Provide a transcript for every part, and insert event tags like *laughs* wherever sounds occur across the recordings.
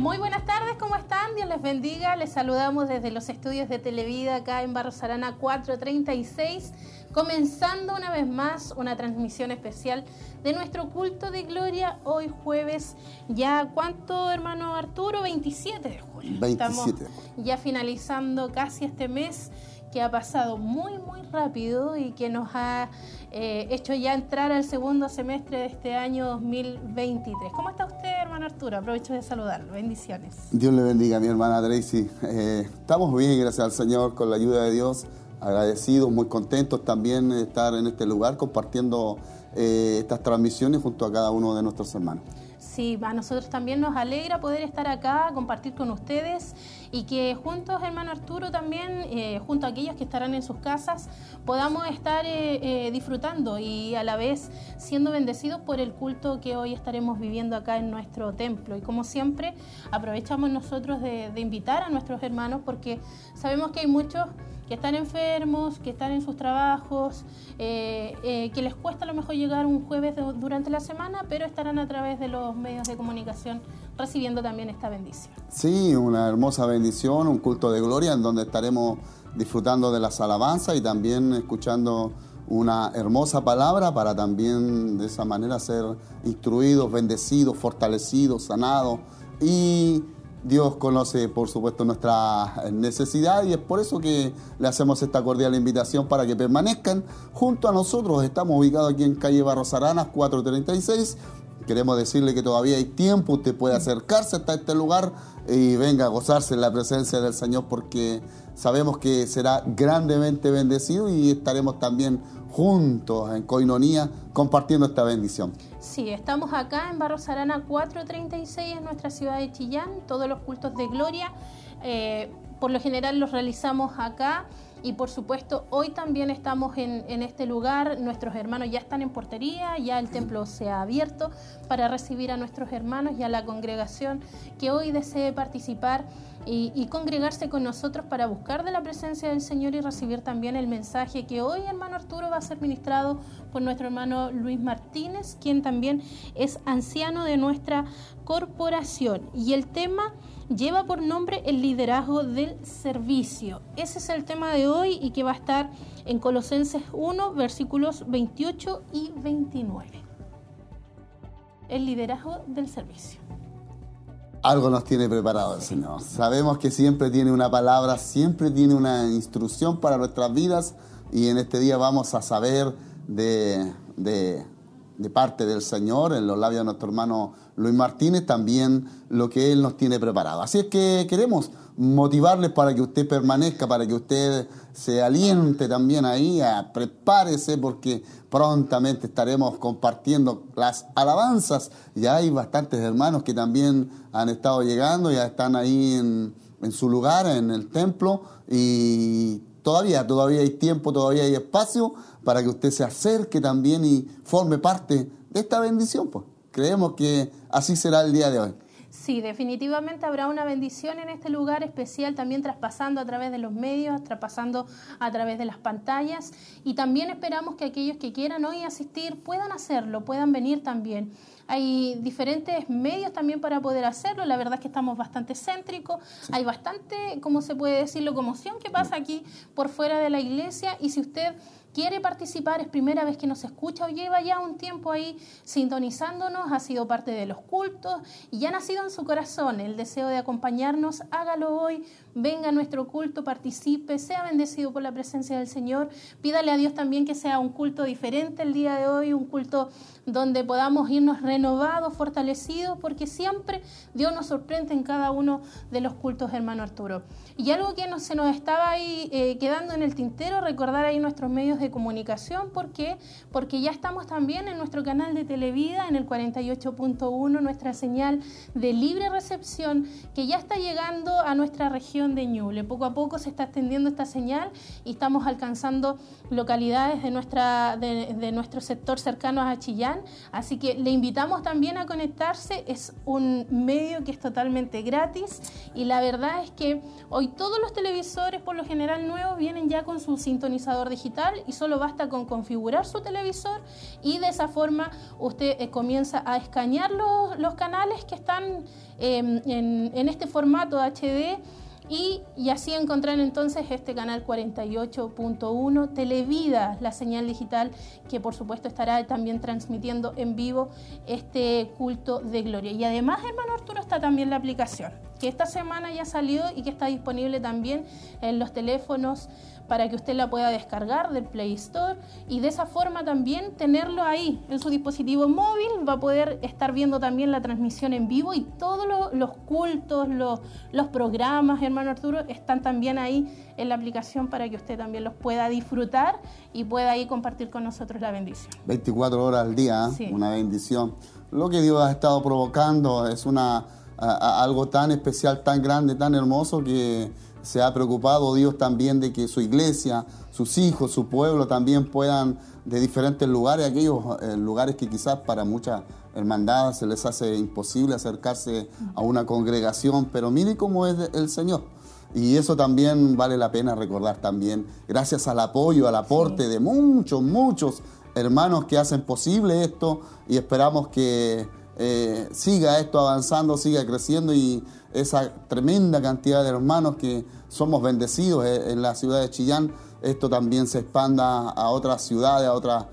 Muy buenas tardes, ¿cómo están? Dios les bendiga. Les saludamos desde los estudios de Televida acá en Barros Arana 436, comenzando una vez más una transmisión especial de nuestro culto de gloria hoy jueves. Ya, ¿cuánto, hermano Arturo? 27 de julio. 27. Estamos ya finalizando casi este mes que ha pasado muy, muy rápido y que nos ha eh, hecho ya entrar al segundo semestre de este año 2023. ¿Cómo está usted, hermano Arturo? Aprovecho de saludarlo. Bendiciones. Dios le bendiga, mi hermana Tracy. Eh, estamos bien, gracias al Señor, con la ayuda de Dios. Agradecidos, muy contentos también de estar en este lugar compartiendo eh, estas transmisiones junto a cada uno de nuestros hermanos. Sí, a nosotros también nos alegra poder estar acá, compartir con ustedes y que juntos, hermano Arturo, también, eh, junto a aquellos que estarán en sus casas, podamos estar eh, eh, disfrutando y a la vez siendo bendecidos por el culto que hoy estaremos viviendo acá en nuestro templo. Y como siempre, aprovechamos nosotros de, invitar a nuestros hermanos porque sabemos que hay muchos que están enfermos, que están en sus trabajos, que les cuesta a lo mejor llegar un jueves durante la semana, pero estarán a través de los medios de comunicación recibiendo también esta bendición. Sí, una hermosa bendición, un culto de gloria en donde estaremos disfrutando de las alabanzas y también escuchando una hermosa palabra para también de esa manera ser instruidos, bendecidos, fortalecidos, sanados y Dios conoce por supuesto nuestra necesidad y es por eso que le hacemos esta cordial invitación para que permanezcan junto a nosotros. Estamos ubicados aquí en calle Barros Aranas 436 Queremos decirle que todavía hay tiempo, usted puede acercarse hasta este lugar y venga a gozarse en la presencia del Señor porque sabemos que será grandemente bendecido y estaremos también juntos en coinonía compartiendo esta bendición. Sí, estamos acá en Barros Arana 436 en nuestra ciudad de Chillán, todos los cultos de gloria. eh, por lo general los realizamos acá y por supuesto hoy también estamos en, en este lugar, nuestros hermanos ya están en portería, ya el templo se ha abierto para recibir a nuestros hermanos y a la congregación que hoy desee participar y, y congregarse con nosotros para buscar de la presencia del Señor y recibir también el mensaje que hoy hermano Arturo va a ser ministrado por nuestro hermano Luis Martínez, quien también es anciano de nuestra corporación. Y el tema lleva por nombre el liderazgo del servicio. Ese es el tema de hoy y que va a estar en Colosenses 1, versículos 28 y 29. El liderazgo del servicio. Algo nos tiene preparado el Señor. Sabemos que siempre tiene una palabra, siempre tiene una instrucción para nuestras vidas y en este día vamos a saber de, de, de parte del Señor, en los labios de nuestro hermano Luis Martínez, también lo que Él nos tiene preparado. Así es que queremos motivarles para que usted permanezca, para que usted se aliente también ahí, prepárese porque prontamente estaremos compartiendo las alabanzas. Ya hay bastantes hermanos que también han estado llegando, ya están ahí en, en su lugar, en el templo y todavía, todavía hay tiempo, todavía hay espacio para que usted se acerque también y forme parte de esta bendición. Pues. Creemos que así será el día de hoy. Sí, definitivamente habrá una bendición en este lugar especial, también traspasando a través de los medios, traspasando a través de las pantallas. Y también esperamos que aquellos que quieran hoy asistir puedan hacerlo, puedan venir también. Hay diferentes medios también para poder hacerlo. La verdad es que estamos bastante céntricos. Hay bastante, ¿cómo se puede decir? Locomoción que pasa aquí por fuera de la iglesia. Y si usted quiere participar, es primera vez que nos escucha o lleva ya un tiempo ahí sintonizándonos, ha sido parte de los cultos y ha nacido en su corazón el deseo de acompañarnos, hágalo hoy, venga a nuestro culto, participe, sea bendecido por la presencia del Señor, pídale a Dios también que sea un culto diferente el día de hoy, un culto donde podamos irnos renovados, fortalecidos, porque siempre Dios nos sorprende en cada uno de los cultos, hermano Arturo. Y algo que no, se nos estaba ahí eh, quedando en el tintero, recordar ahí nuestros medios de comunicación, ¿por qué? Porque ya estamos también en nuestro canal de Televida, en el 48.1, nuestra señal de libre recepción, que ya está llegando a nuestra región de Ñuble. Poco a poco se está extendiendo esta señal y estamos alcanzando localidades de, nuestra, de, nuestro sector cercano a Chillán. Así que le invitamos también a conectarse. Es un medio que es totalmente gratis y la verdad es que hoy todos los televisores, por lo general nuevos, vienen ya con su sintonizador digital y solo basta con configurar su televisor y de esa forma usted eh, comienza a escanear los, los canales que están em, en, en este formato HD y, así encontrar entonces este canal 48.1 Televida, la señal digital que por supuesto estará también transmitiendo en vivo este culto de gloria. Y además, hermano Arturo, está también la aplicación, que esta semana ya salió y que está disponible también en los teléfonos para que usted la pueda descargar del Play Store y de esa forma también tenerlo ahí en su dispositivo móvil. Va a poder estar viendo también la transmisión en vivo y todos los cultos, los, los programas, hermano Arturo, están también ahí en la aplicación para que usted también los pueda disfrutar y pueda ahí compartir con nosotros la bendición. 24 horas al día, ¿eh? una bendición. Lo que Dios ha estado provocando es una, algo tan especial, tan grande, tan hermoso que se ha preocupado Dios también de que su iglesia, sus hijos, su pueblo también puedan de diferentes lugares, aquellos eh, lugares que quizás para muchas hermandades se les hace imposible acercarse a una congregación, pero mire cómo es el Señor. Y eso también vale la pena recordar también, gracias al apoyo, al aporte de muchos, muchos hermanos que hacen posible esto y esperamos que eh, siga esto avanzando, siga creciendo y esa tremenda cantidad de hermanos que somos bendecidos eh, en la ciudad de Chillán, esto también se expanda a otras ciudades, a otras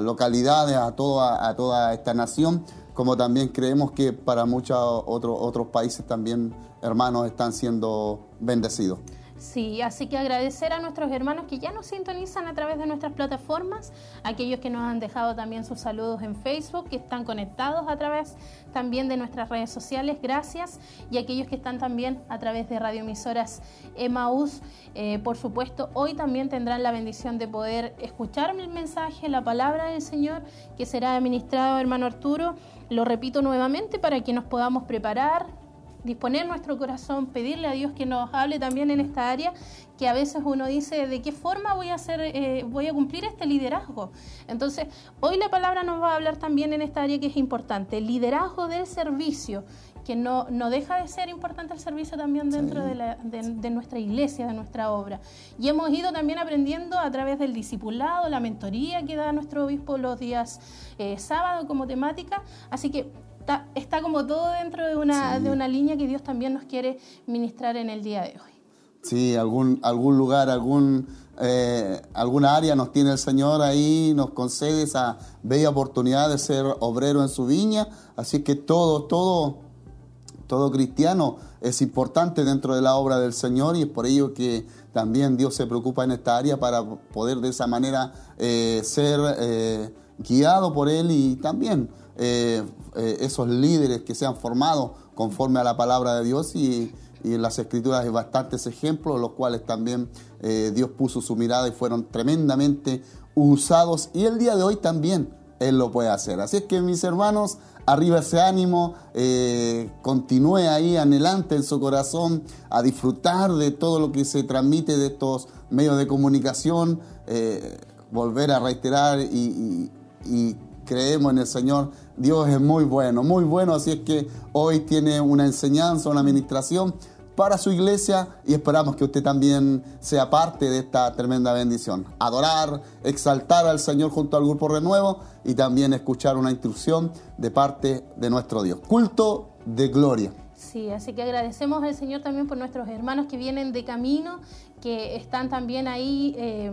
localidades, a toda, a toda esta nación, como también creemos que para muchos otros otros países también hermanos están siendo bendecidos. Sí, así que agradecer a nuestros hermanos que ya nos sintonizan a través de nuestras plataformas, aquellos que nos han dejado también sus saludos en Facebook, que están conectados a través también de nuestras redes sociales, gracias, y aquellos que están también a través de radioemisoras Emaús, eh, por supuesto, hoy también tendrán la bendición de poder escuchar el mensaje, la palabra del Señor, que será administrado hermano Arturo. Lo repito nuevamente para que nos podamos preparar, disponer nuestro corazón, pedirle a Dios que nos hable también en esta área, que a veces uno dice, ¿de qué forma voy a hacer, eh, voy a cumplir este liderazgo? Entonces, hoy la palabra nos va a hablar también en esta área que es importante, liderazgo del servicio que no, no deja de ser importante el servicio también dentro de, nuestra iglesia, de nuestra obra. Y hemos ido también aprendiendo a través del discipulado, la mentoría que da nuestro obispo los días eh, sábado como temática. Así que está, como todo dentro de una, de una línea que Dios también nos quiere ministrar en el día de hoy. Sí, algún, algún lugar, algún, eh, alguna área nos tiene el Señor ahí, nos concede esa bella oportunidad de ser obrero en su viña. Así que todo, todo, todo cristiano es importante dentro de la obra del Señor y es por ello que también Dios se preocupa en esta área para poder de esa manera eh, ser eh, guiado por Él y también eh, eh, esos líderes que se han formado conforme a la palabra de Dios y, en las escrituras hay bastantes ejemplos, los cuales también eh, Dios puso su mirada y fueron tremendamente usados y el día de hoy también Él lo puede hacer. Así es que mis hermanos, arriba ese ánimo, continúe ahí anhelante en su corazón a disfrutar de todo lo que se transmite de estos medios de comunicación, volver a reiterar y, y creemos en el Señor Dios es muy bueno, muy bueno, así es que hoy tiene una enseñanza, una administración para su iglesia y esperamos que usted también sea parte de esta tremenda bendición. Adorar, exaltar al Señor junto al grupo Renuevo y también escuchar una instrucción de parte de nuestro Dios. Culto de gloria. Sí, así que agradecemos al Señor también por nuestros hermanos que vienen de camino, que están también ahí. Eh,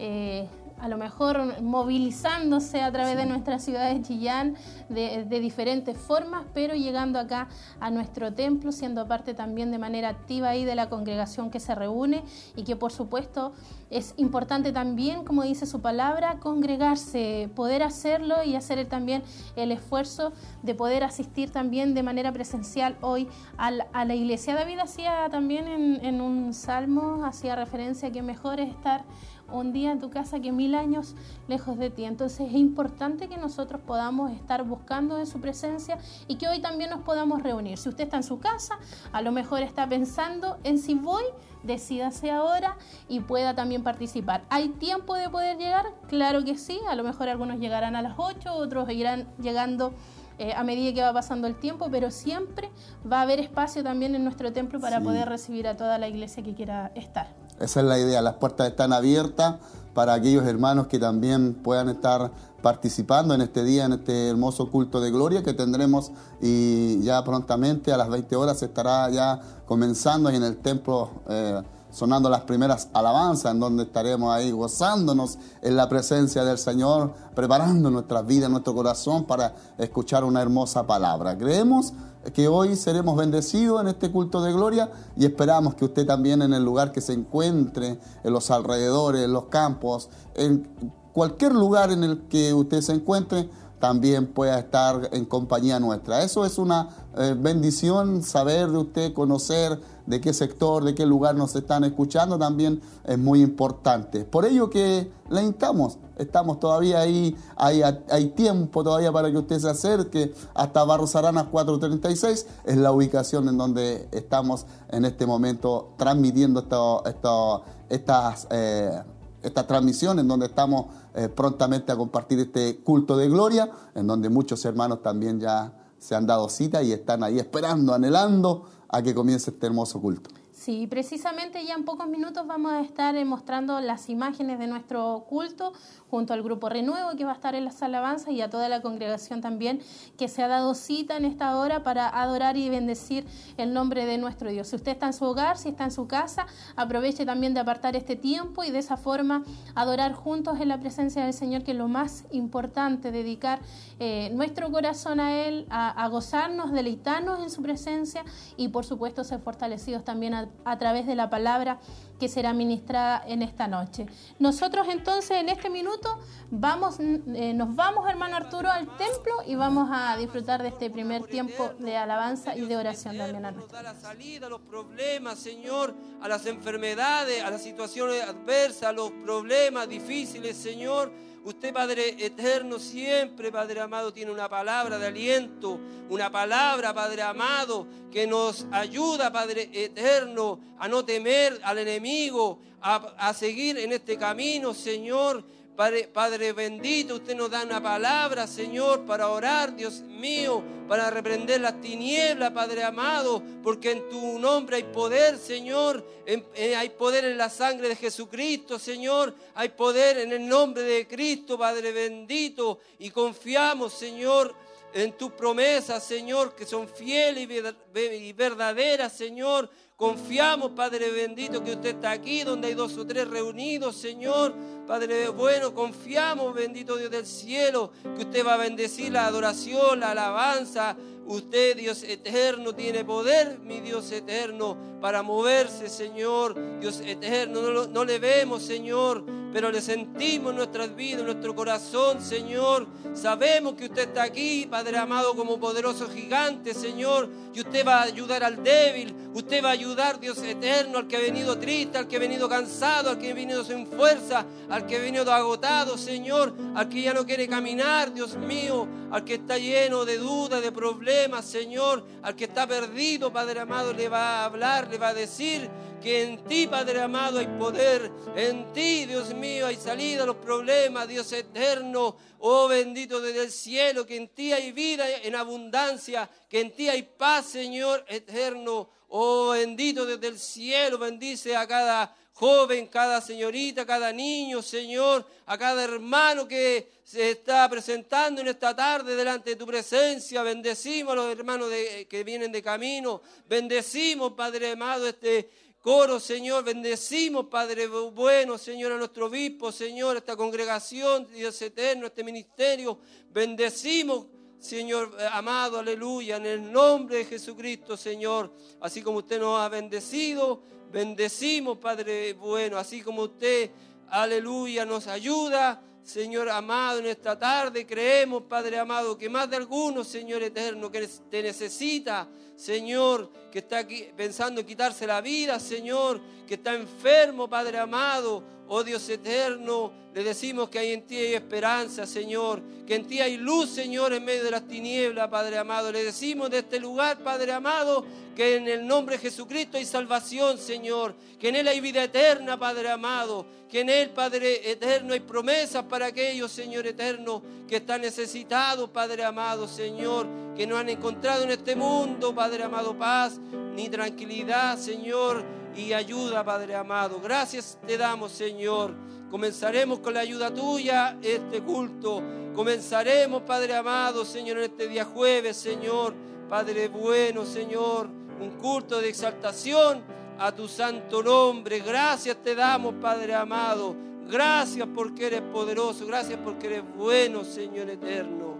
eh, a lo mejor movilizándose a través de nuestra ciudad de Chillán de, diferentes formas, pero llegando acá a nuestro templo, siendo parte también de manera activa ahí de la congregación que se reúne y que por supuesto es importante también, como dice su palabra, congregarse, poder hacerlo y hacer también el esfuerzo de poder asistir también de manera presencial hoy a la, iglesia. David hacía también en, en un salmo, hacía referencia a que mejor es estar un día en tu casa que mil años lejos de ti. Entonces es importante que nosotros podamos estar buscando en su presencia y que hoy también nos podamos reunir. Si usted está en su casa, a lo mejor está pensando en si voy, decídase ahora y pueda también participar. ¿Hay tiempo de poder llegar? Claro que sí, a lo mejor algunos llegarán a las 8, otros irán llegando eh, a medida que va pasando el tiempo, pero siempre va a haber espacio también en nuestro templo para poder recibir a toda la iglesia que quiera estar. Esa es la idea, las puertas están abiertas para aquellos hermanos que también puedan estar participando en este día, en este hermoso culto de gloria que tendremos y ya prontamente a las 20 horas estará ya comenzando en el templo. Eh, sonando las primeras alabanzas, en donde estaremos ahí gozándonos en la presencia del Señor, preparando nuestra vida, nuestro corazón para escuchar una hermosa palabra. Creemos que hoy seremos bendecidos en este culto de gloria y esperamos que usted también en el lugar que se encuentre, en los alrededores, en los campos, en cualquier lugar en el que usted se encuentre, también pueda estar en compañía nuestra. Eso es una eh, bendición, saber de usted, conocer de qué sector, de qué lugar nos están escuchando, también es muy importante. Por ello que le instamos, estamos todavía ahí, hay, hay tiempo todavía para que usted se acerque hasta Barros Aranas 436, es la ubicación en donde estamos en este momento transmitiendo esto, estas... Eh, esta transmisión en donde estamos eh, prontamente a compartir este culto de gloria, en donde muchos hermanos también ya se han dado cita y están ahí esperando, anhelando a que comience este hermoso culto. Sí, precisamente ya en pocos minutos vamos a estar mostrando las imágenes de nuestro culto junto al grupo Renuevo que va a estar en las alabanzas y a toda la congregación también que se ha dado cita en esta hora para adorar y bendecir el nombre de nuestro Dios. Si usted está en su hogar, si está en su casa, aproveche también de apartar este tiempo y de esa forma adorar juntos en la presencia del Señor, que es lo más importante, dedicar eh, nuestro corazón a Él, a, gozarnos, deleitarnos en su presencia y por supuesto ser fortalecidos también a través de la palabra que será ministrada en esta noche. Nosotros entonces en este minuto vamos, eh, nos vamos, hermano Arturo, al templo y vamos a disfrutar de este primer tiempo de alabanza y de oración también a nuestra. la salida a los problemas, Señor, a las enfermedades, a las situaciones adversas, a los problemas difíciles, Señor Usted, Padre eterno, siempre, Padre amado, tiene una palabra de aliento, una palabra, Padre amado, que nos ayuda, Padre eterno, a no temer al enemigo, a, a seguir en este camino, Señor. Padre, bendito, usted nos da una palabra, Señor, para orar, Dios mío, para reprender las tinieblas, Padre amado, porque en tu nombre hay poder, Señor, eh, hay poder en la sangre de Jesucristo, Señor, hay poder en el nombre de Cristo, Padre bendito, y confiamos, Señor, en tus promesas, Señor, que son fieles y verdaderas, Señor. Confiamos, Padre bendito, que usted está aquí donde hay dos o tres reunidos, Señor. Padre bueno, confiamos, bendito Dios del cielo, que usted va a bendecir la adoración, la alabanza. Usted, Dios eterno, tiene poder, mi Dios eterno, para moverse, Señor. Dios eterno, no, le vemos, Señor, pero le sentimos en nuestras vidas, en nuestro corazón, Señor. Sabemos que usted está aquí, Padre amado, como poderoso gigante, Señor. Y usted va a ayudar al débil, usted va a ayudar, Dios eterno, al que ha venido triste, al que ha venido cansado, al que ha venido sin fuerza, al que ha venido agotado, Señor, al que ya no quiere caminar, Dios mío, al que está lleno de dudas, de problemas, Señor, al que está perdido, Padre amado, le va a hablar, le va a decir que en ti, Padre amado, hay poder, en ti, Dios mío, hay salida a los problemas, Dios eterno, oh bendito desde el cielo, que en ti hay vida en abundancia, que en ti hay paz, Señor eterno, oh bendito desde el cielo, bendice a cada joven, cada señorita, cada niño, Señor, a cada hermano que se está presentando en esta tarde delante de tu presencia. Bendecimos a los hermanos que vienen de camino. Bendecimos, Padre amado, este coro, Señor. Bendecimos, Padre bueno, Señor, a nuestro obispo, Señor, a esta congregación, Dios eterno, este ministerio. Bendecimos. Señor amado, aleluya, en el nombre de Jesucristo, Señor, así como usted nos ha bendecido, Bendecimos, Padre bueno, así como usted, aleluya, nos ayuda. Señor amado, en esta tarde creemos, Padre amado, que más de algunos, Señor eterno, que te necesita, Señor, que está aquí pensando en quitarse la vida, Señor, que está enfermo, Padre amado, oh Dios eterno, le decimos que hay en ti hay esperanza, Señor, que en ti hay luz, Señor, en medio de las tinieblas, Padre amado. Le decimos de este lugar, Padre amado, que en el nombre de Jesucristo hay salvación, Señor, que en Él hay vida eterna, Padre amado, que en Él, Padre eterno, hay promesas para aquellos, Señor eterno, que están necesitados, Padre amado, Señor, que no han encontrado en este mundo, Padre amado, paz ni tranquilidad, Señor y ayuda, Padre amado. Gracias te damos, Señor. Comenzaremos con la ayuda tuya este culto. Comenzaremos, Padre amado, Señor, en este día jueves, Señor. Padre bueno, Señor. Un culto de exaltación a tu santo nombre. Gracias te damos, Padre amado. Gracias porque eres poderoso. Gracias porque eres bueno, Señor eterno.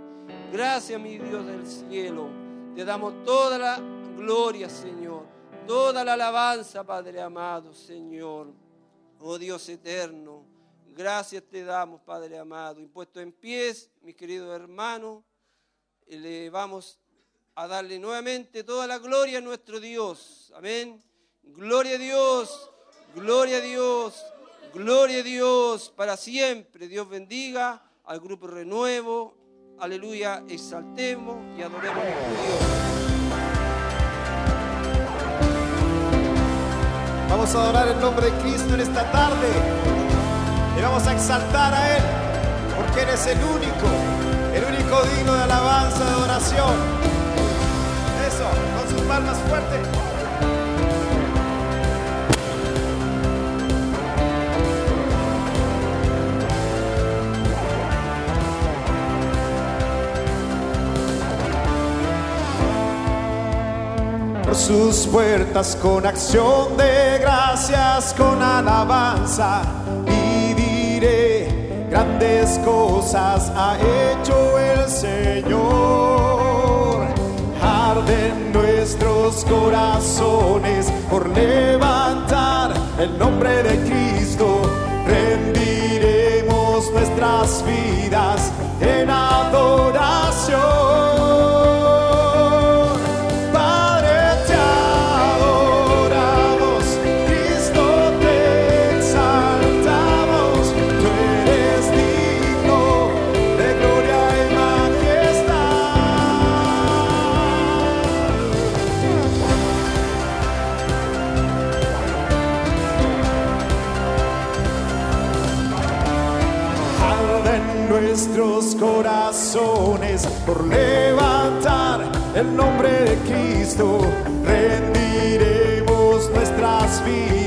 Gracias, mi Dios del cielo. Te damos toda la gloria, Señor. Toda la alabanza, Padre amado, Señor. Oh Dios eterno. Gracias te damos, Padre amado. Impuesto en pies, mis queridos hermanos, le vamos a darle nuevamente toda la gloria a nuestro Dios. Amén. Gloria a Dios, gloria a Dios, gloria a Dios para siempre. Dios bendiga al grupo Renuevo. Aleluya, exaltemos y adoremos a Dios. Vamos a adorar el nombre de Cristo en esta tarde. Y vamos a exaltar a Él, porque Él es el único, el único digno de alabanza, de adoración. Eso, con sus palmas fuertes. Por sus puertas con acción de gracias, con alabanza y diré grandes cosas ha hecho el Señor. Arden nuestros corazones por levantar el nombre de Cristo. Rendiremos nuestras vidas en adoración. Por levantar el nombre de Cristo. Rendiremos nuestras vidas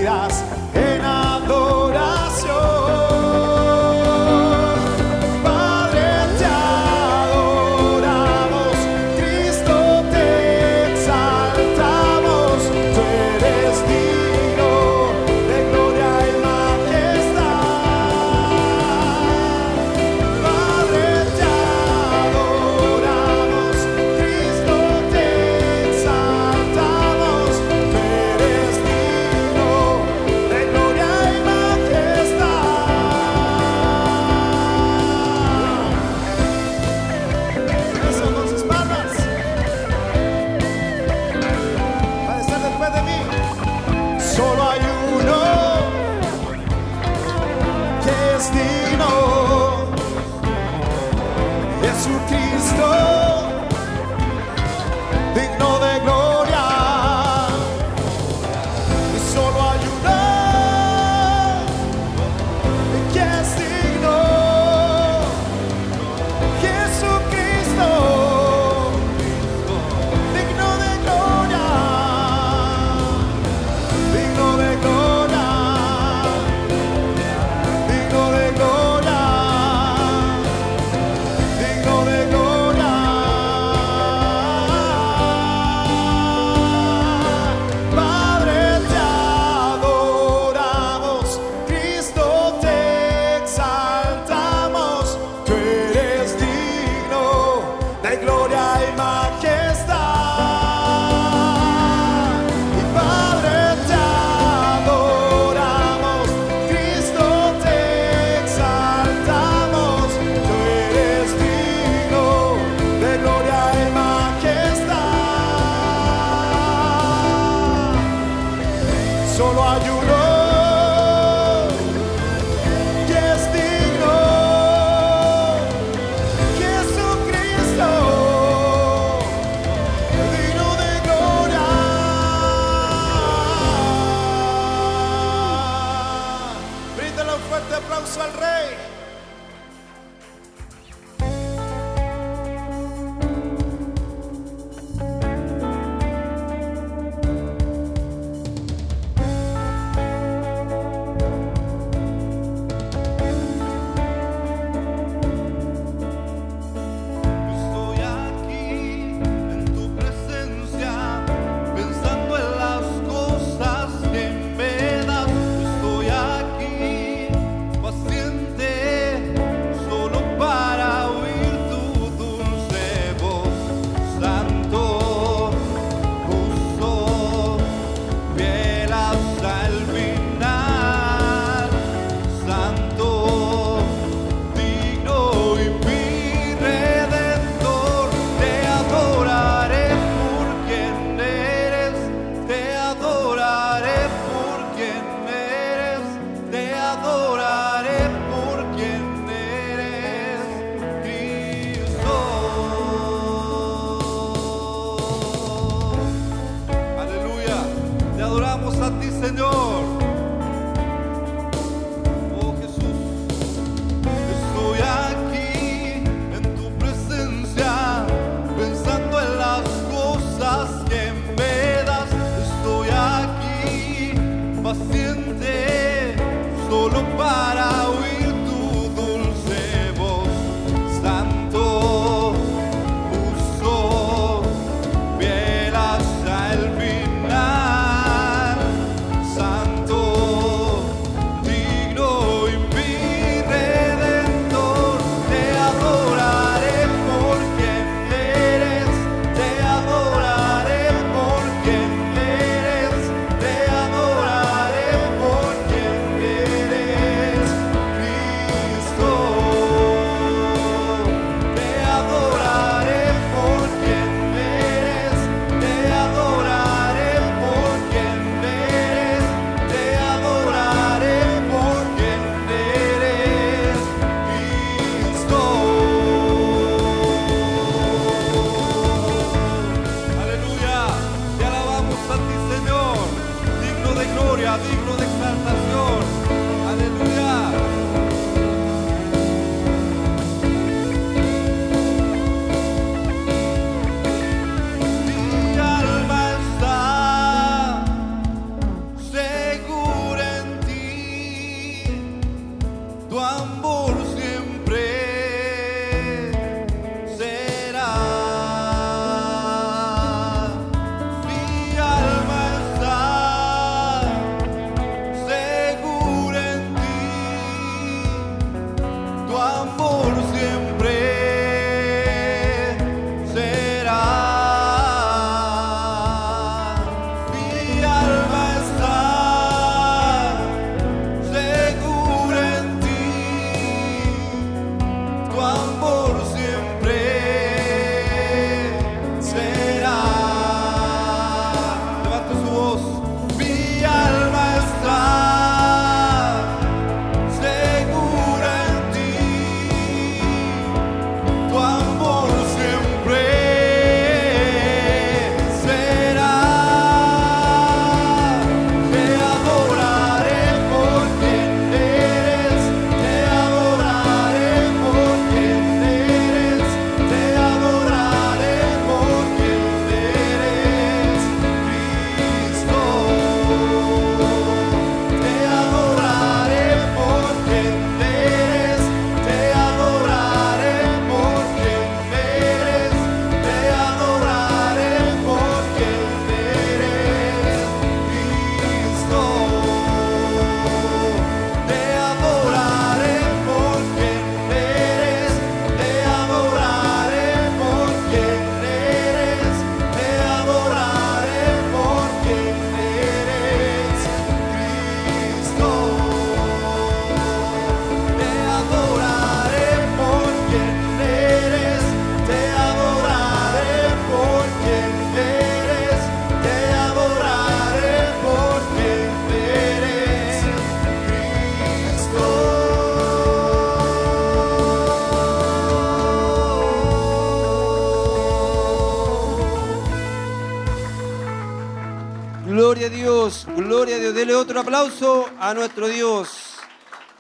aplauso a nuestro Dios.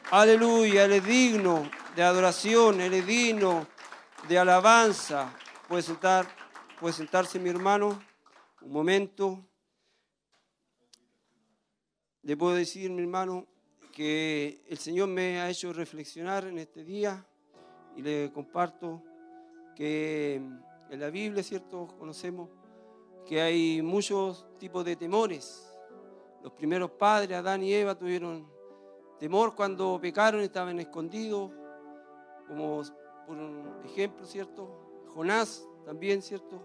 Aleluya, Él es digno de adoración, Él es digno de alabanza. Puede sentar, puede sentarse mi hermano un momento. Le puedo decir, mi hermano, que el Señor me ha hecho reflexionar en este día y le comparto que en la Biblia, ¿cierto? Conocemos que hay muchos tipos de temores. Los primeros padres, Adán y Eva, tuvieron temor cuando pecaron, estaban escondidos, como por un ejemplo, ¿cierto? Jonás también, ¿cierto?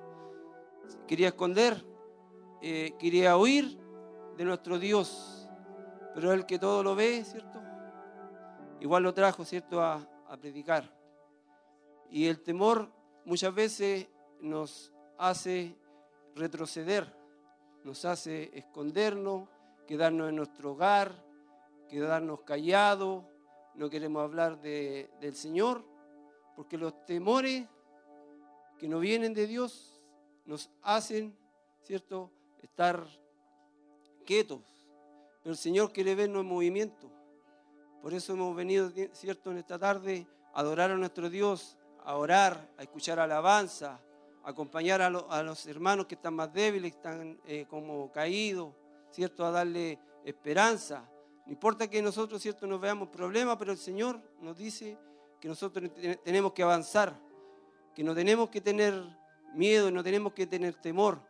Quería esconder, eh, quería huir de nuestro Dios, pero el que todo lo ve, ¿cierto? Igual lo trajo, ¿cierto? A predicar. Y el temor muchas veces nos hace retroceder, nos hace escondernos, quedarnos en nuestro hogar, quedarnos callados, no queremos hablar de- del Señor, porque los temores que no vienen de Dios nos hacen, ¿cierto?, estar quietos, pero el Señor quiere vernos en movimiento. Por eso hemos venido, ¿cierto?, en esta tarde a adorar a nuestro Dios, a orar, a escuchar alabanza, a acompañar a los hermanos que están más débiles, que están eh, como caídos, ¿cierto?, a darle esperanza. No importa que nosotros, ¿cierto?, nos veamos problemas, pero el Señor nos dice que nosotros te- tenemos que avanzar, que no tenemos que tener miedo, no tenemos que tener temor,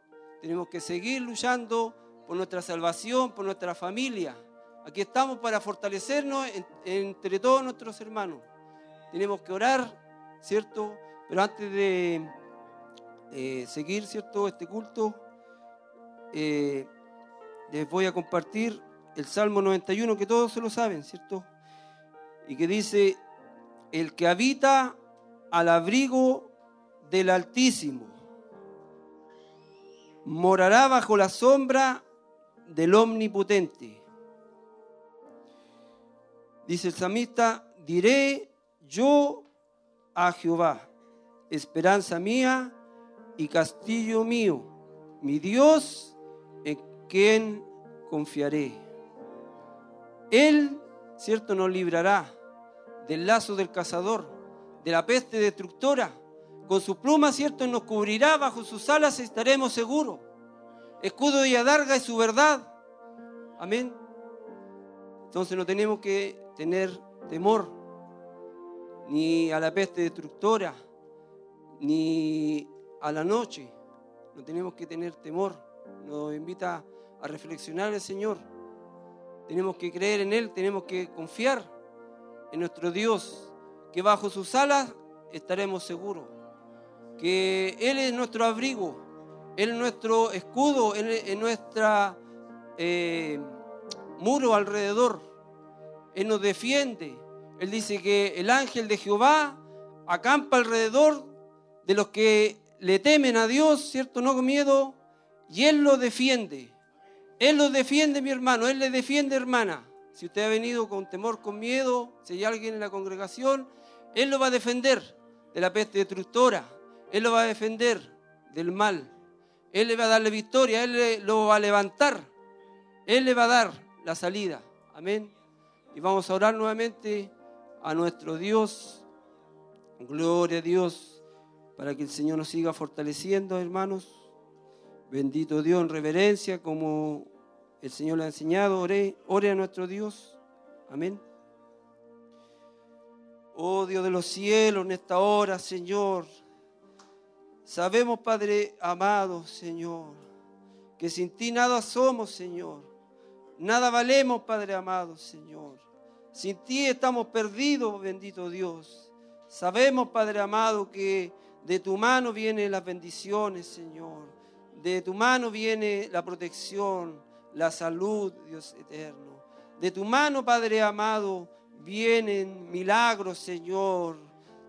tenemos que seguir luchando por nuestra salvación, por nuestra familia. Aquí estamos para fortalecernos en- entre todos nuestros hermanos. Tenemos que orar, ¿cierto? Pero antes de eh, seguir, ¿cierto? Este culto, eh, les voy a compartir el Salmo 91, que todos se lo saben, ¿cierto? Y que dice, el que habita al abrigo del Altísimo morará bajo la sombra del Omnipotente. Dice el samista, diré yo a Jehová, esperanza mía y castillo mío, mi Dios en quien confiaré. Él, cierto, nos librará del lazo del cazador, de la peste destructora. Con su pluma, cierto, nos cubrirá, bajo sus alas estaremos seguros. Escudo y adarga es su verdad. Amén. Entonces no tenemos que tener temor ni a la peste destructora, ni a la noche. No tenemos que tener temor. Nos invita a reflexionar el Señor. Tenemos que creer en Él, tenemos que confiar en nuestro Dios, que bajo sus alas estaremos seguros, que Él es nuestro abrigo, Él es nuestro escudo, Él es nuestra eh, muro alrededor, Él nos defiende. Él dice que el ángel de Jehová acampa alrededor de los que le temen a Dios, ¿cierto? No con miedo, y Él los defiende. Él los defiende, mi hermano, Él le defiende, hermana. Si usted ha venido con temor, con miedo, si hay alguien en la congregación, Él lo va a defender de la peste destructora. Él lo va a defender del mal. Él le va a darle victoria, Él lo va a levantar. Él le va a dar la salida. Amén. Y vamos a orar nuevamente a nuestro Dios. Gloria a Dios para que el Señor nos siga fortaleciendo, hermanos. Bendito Dios en reverencia, como el Señor le ha enseñado, ore, ore a nuestro Dios. Amén. Oh Dios de los cielos, en esta hora, Señor, sabemos, Padre amado, Señor, que sin ti nada somos, Señor. Nada valemos, Padre amado, Señor. Sin ti estamos perdidos, bendito Dios. Sabemos, Padre amado, que de tu mano vienen las bendiciones, Señor. De tu mano viene la protección, la salud, Dios eterno. De tu mano, Padre amado, vienen milagros, Señor.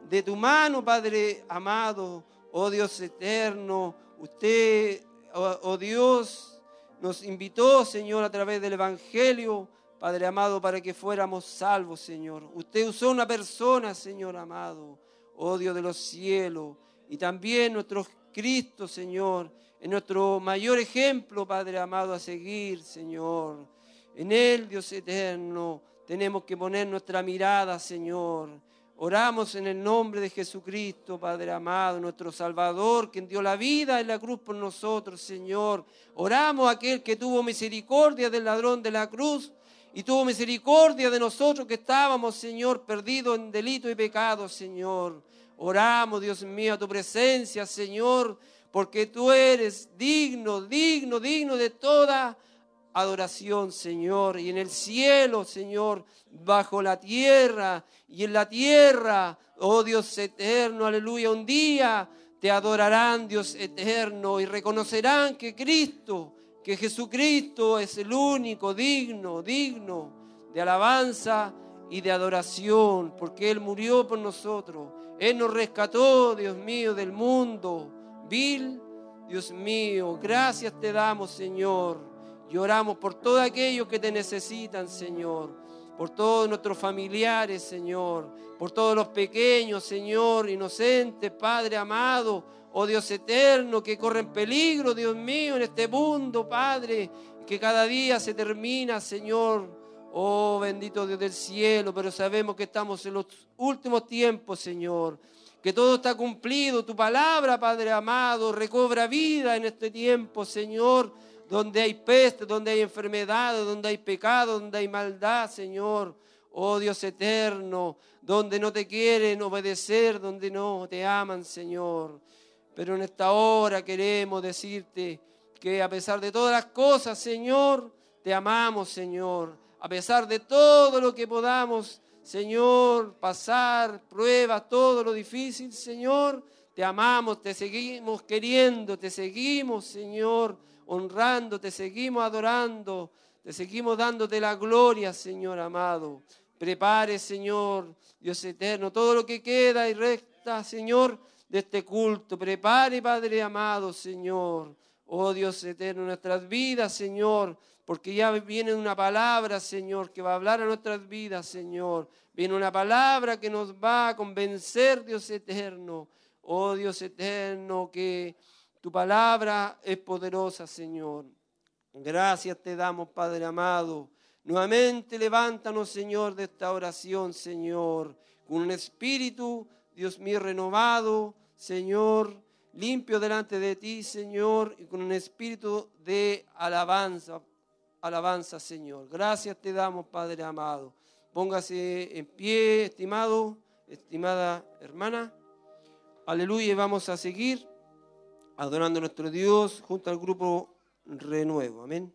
De tu mano, Padre amado, oh Dios eterno, usted, oh, oh Dios, nos invitó, Señor, a través del Evangelio, Padre amado, para que fuéramos salvos, Señor. Usted usó una persona, Señor amado, oh Dios de los cielos, y también nuestro Cristo, Señor, es nuestro mayor ejemplo, Padre amado, a seguir, Señor. En Él, Dios eterno, tenemos que poner nuestra mirada, Señor. Oramos en el nombre de Jesucristo, Padre amado, nuestro Salvador, quien dio la vida en la cruz por nosotros, Señor. Oramos a aquel que tuvo misericordia del ladrón de la cruz y tuvo misericordia de nosotros que estábamos, Señor, perdidos en delito y pecado, Señor. Oramos, Dios mío, a tu presencia, Señor, porque tú eres digno, digno, digno de toda adoración, Señor. Y en el cielo, Señor, bajo la tierra y en la tierra, oh Dios eterno, aleluya, un día te adorarán, Dios eterno, y reconocerán que Cristo, que Jesucristo es el único digno, digno de alabanza y de adoración, porque Él murió por nosotros. Él nos rescató, Dios mío, del mundo Dios mío, gracias te damos, Señor. Y oramos por todos aquellos que te necesitan, Señor. Por todos nuestros familiares, Señor. Por todos los pequeños, Señor, inocentes, Padre amado. Oh Dios eterno, que corren peligro, Dios mío, en este mundo, Padre. que cada día se termina, Señor. Oh, bendito Dios del cielo, pero sabemos que estamos en los últimos tiempos, Señor. Que todo está cumplido. Tu palabra, Padre amado, recobra vida en este tiempo, Señor. Donde hay peste, donde hay enfermedades, donde hay pecado, donde hay maldad, Señor. Oh Dios eterno, donde no te quieren obedecer, donde no te aman, Señor. Pero en esta hora queremos decirte que a pesar de todas las cosas, Señor, te amamos, Señor a pesar de todo lo que podamos, Señor, pasar, pruebas, todo lo difícil, Señor, te amamos, te seguimos queriendo, te seguimos, Señor, honrando, te seguimos adorando, te seguimos dándote la gloria, Señor amado. Prepare, Señor, Dios eterno, todo lo que queda y resta, Señor, de este culto. Prepare, Padre amado, Señor. Oh Dios eterno, nuestras vidas, Señor porque ya viene una palabra, Señor, que va a hablar a nuestras vidas, Señor. Viene una palabra que nos va a convencer, Dios eterno. Oh Dios eterno, que tu palabra es poderosa, Señor. Gracias te damos, Padre amado. Nuevamente levántanos, Señor, de esta oración, Señor, con un espíritu, Dios mío, renovado, Señor, limpio delante de ti, Señor, y con un espíritu de alabanza, alabanza, Señor. Gracias te damos, Padre amado. Póngase en pie, estimado, estimada hermana. Aleluya, vamos a seguir adorando a nuestro Dios junto al grupo Renuevo. Amén.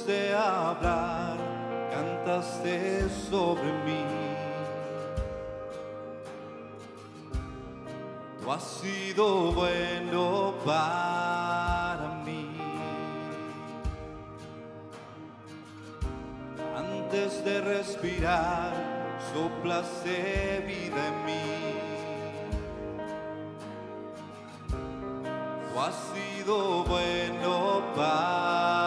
de hablar, cantaste sobre mí. Tú has sido bueno para mí. Antes de respirar, soplaste vida en mí. Tú has sido bueno para mí.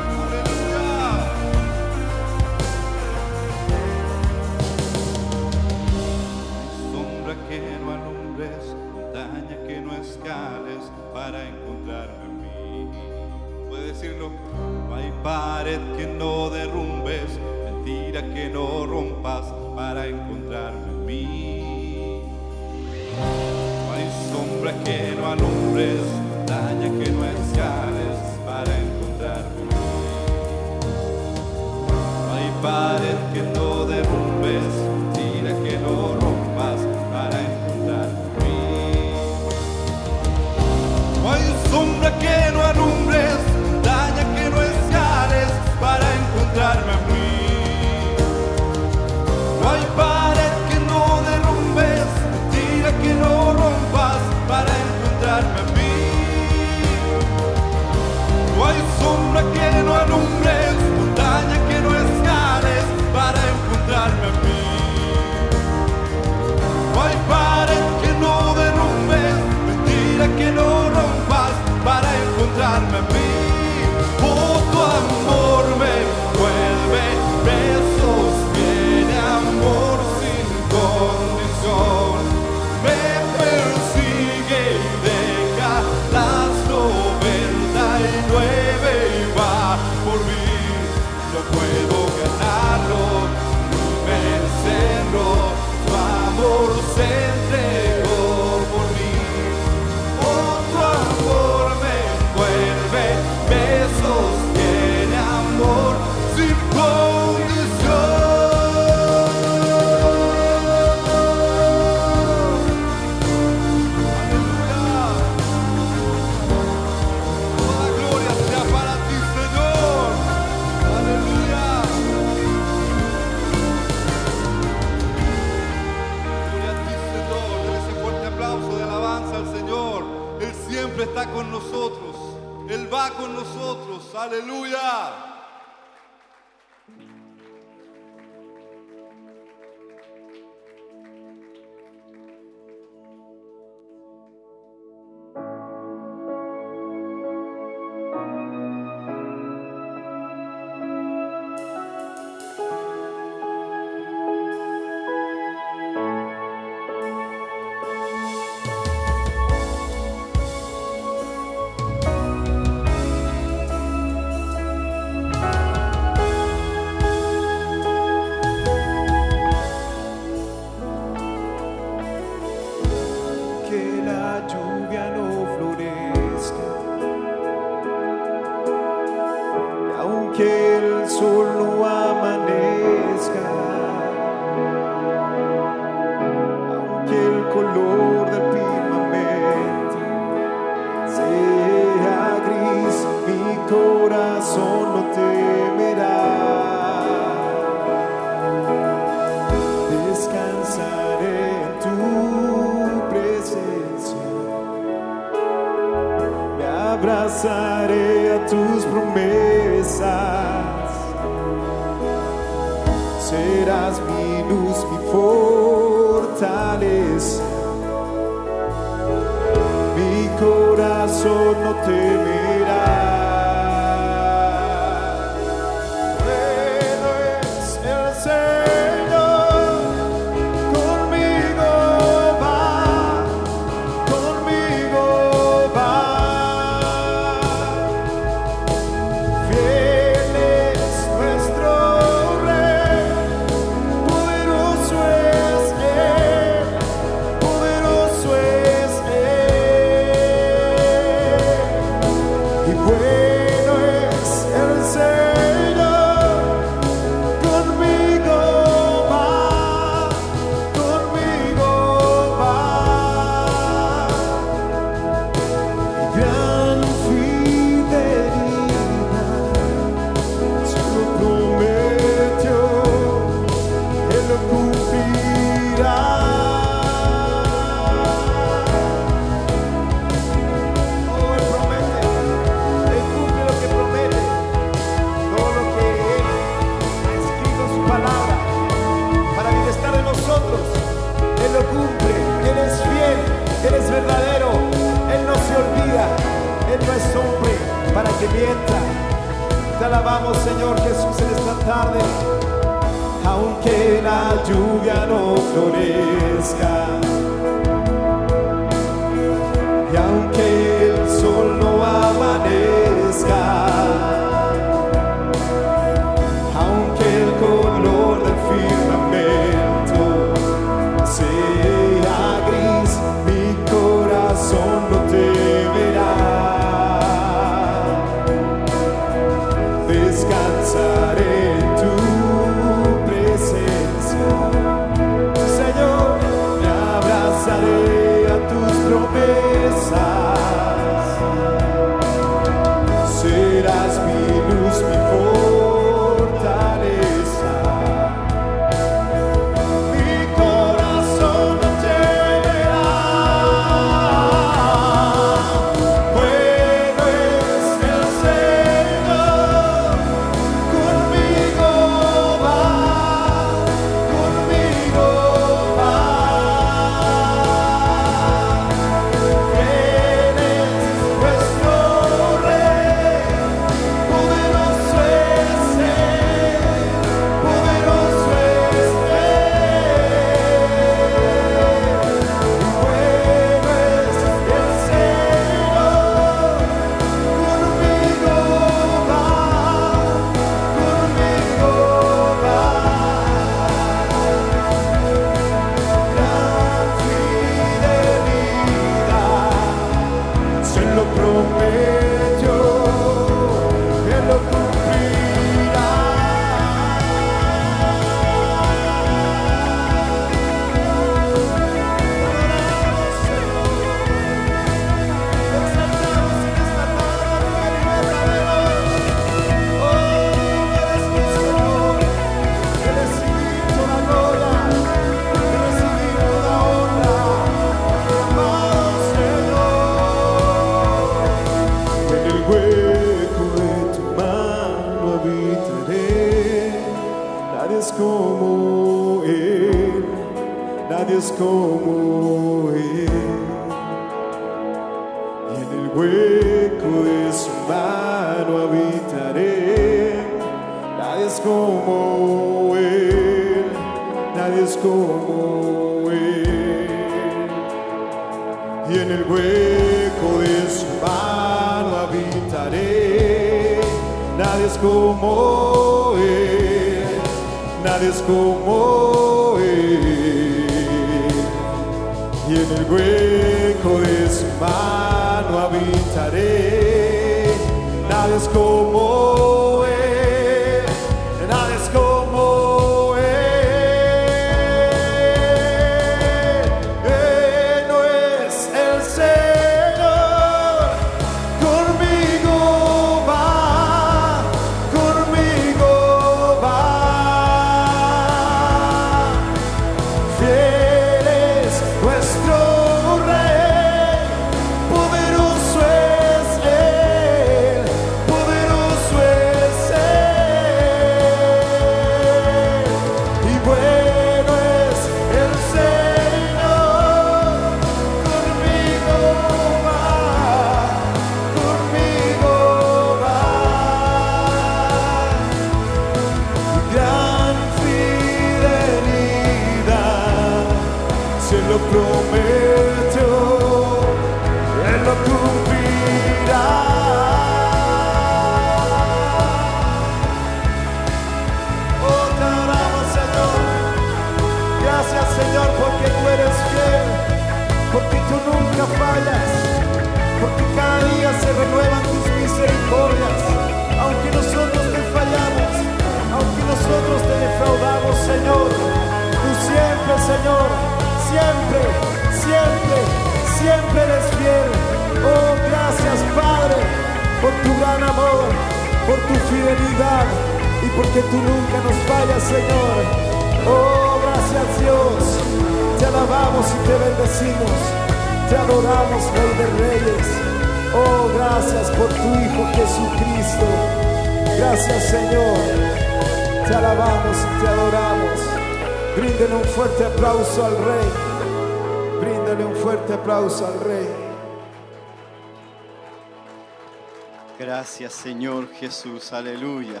Señor Jesús, aleluya.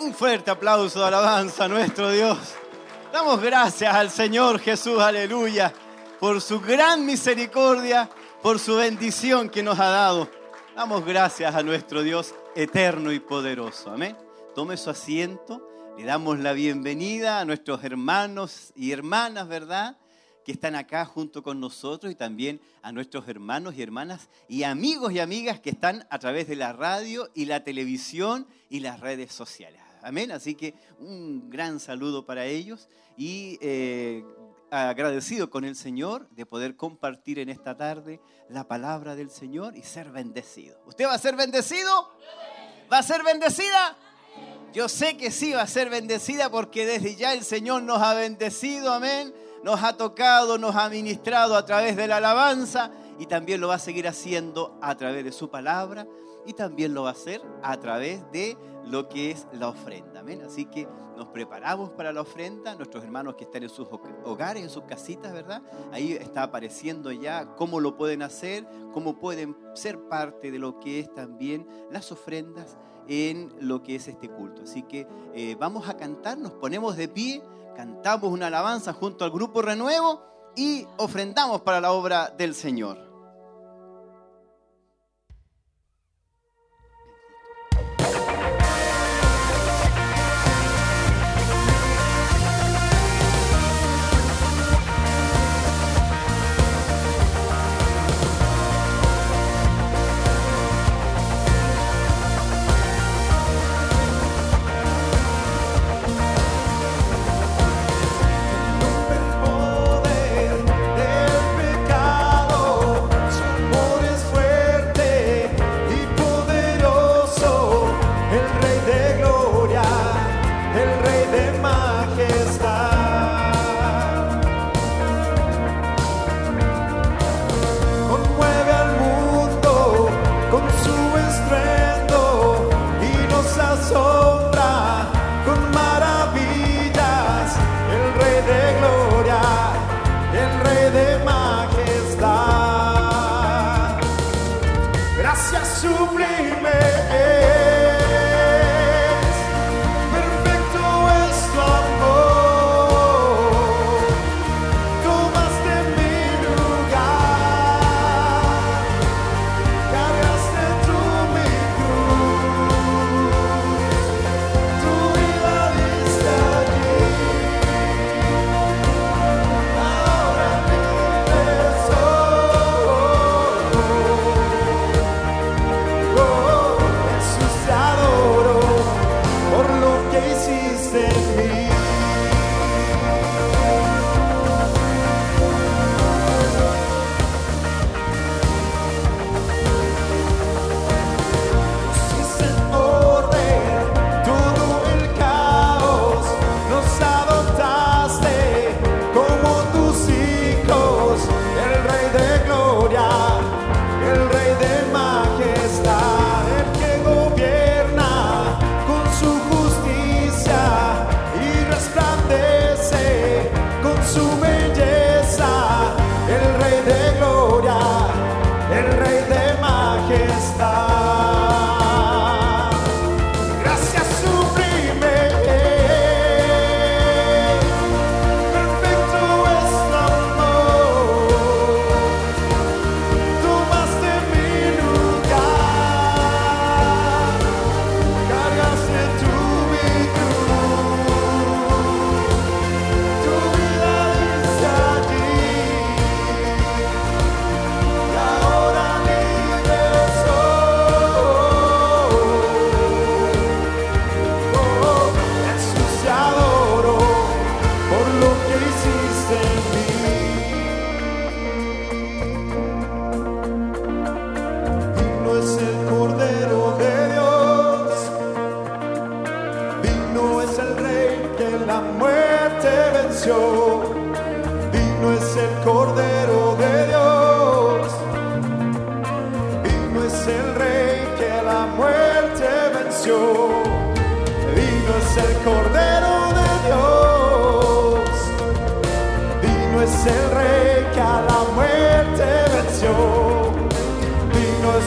Un fuerte aplauso de alabanza a nuestro Dios. Damos gracias al Señor Jesús, aleluya, por su gran misericordia, por su bendición que nos ha dado. Damos gracias a nuestro Dios eterno y poderoso. Amén. Tome su asiento. Le damos la bienvenida a nuestros hermanos y hermanas, ¿verdad? Que están acá junto con nosotros y también a nuestros hermanos y hermanas y amigos y amigas que están a través de la radio y la televisión y las redes sociales. Amén. Así que un gran saludo para ellos y eh, agradecido con el Señor de poder compartir en esta tarde la palabra del Señor y ser bendecido. ¿Usted va a ser bendecido? ¿Va a ser bendecida? Yo sé que sí va a ser bendecida porque desde ya el Señor nos ha bendecido, amén. Nos ha tocado, nos ha ministrado a través de la alabanza y también lo va a seguir haciendo a través de su palabra y también lo va a hacer a través de lo que es la ofrenda. Amén. Así que nos preparamos para la ofrenda. Nuestros hermanos que están en sus hogares, en sus casitas, ¿verdad? Ahí está apareciendo ya cómo lo pueden hacer, cómo pueden ser parte de lo que es también las ofrendas en lo que es este culto. Así que eh, vamos a cantar, nos ponemos de pie, cantamos una alabanza junto al grupo Renuevo y ofrendamos para la obra del Señor.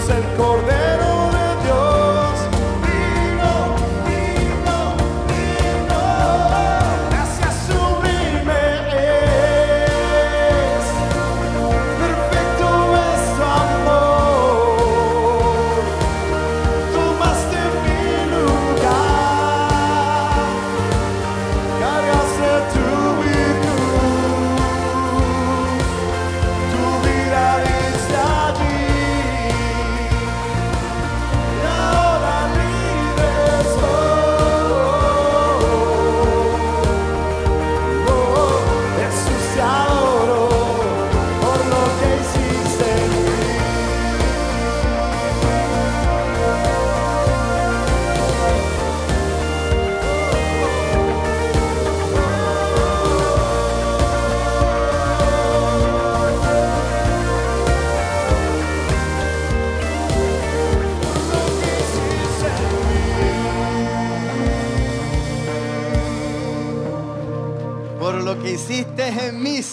El Cordero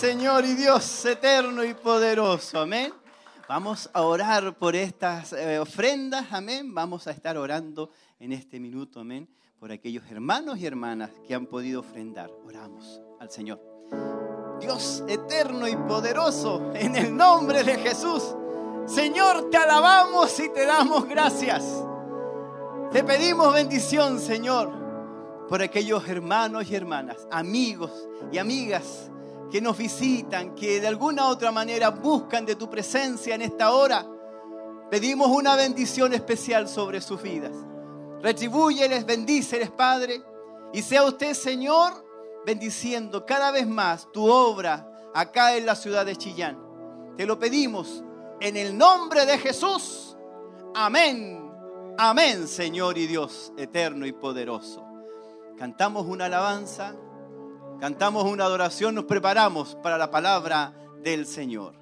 Señor y Dios eterno y poderoso. Amén. Vamos a orar por estas eh, ofrendas. Amén. Vamos a estar orando en este minuto. Amén. Por aquellos hermanos y hermanas que han podido ofrendar. Oramos al Señor. Dios eterno y poderoso, en el nombre de Jesús. Señor, te alabamos y te damos gracias. Te pedimos bendición, Señor por aquellos hermanos y hermanas, amigos y amigas que nos visitan, que de alguna u otra manera buscan de tu presencia en esta hora. Pedimos una bendición especial sobre sus vidas. Retribúyeles, bendíceles, Padre, y sea usted, Señor, bendiciendo cada vez más tu obra acá en la ciudad de Chillán. Te lo pedimos en el nombre de Jesús. Amén. Amén, Señor y Dios eterno y poderoso cantamos una alabanza, cantamos una adoración, nos preparamos para la palabra del Señor.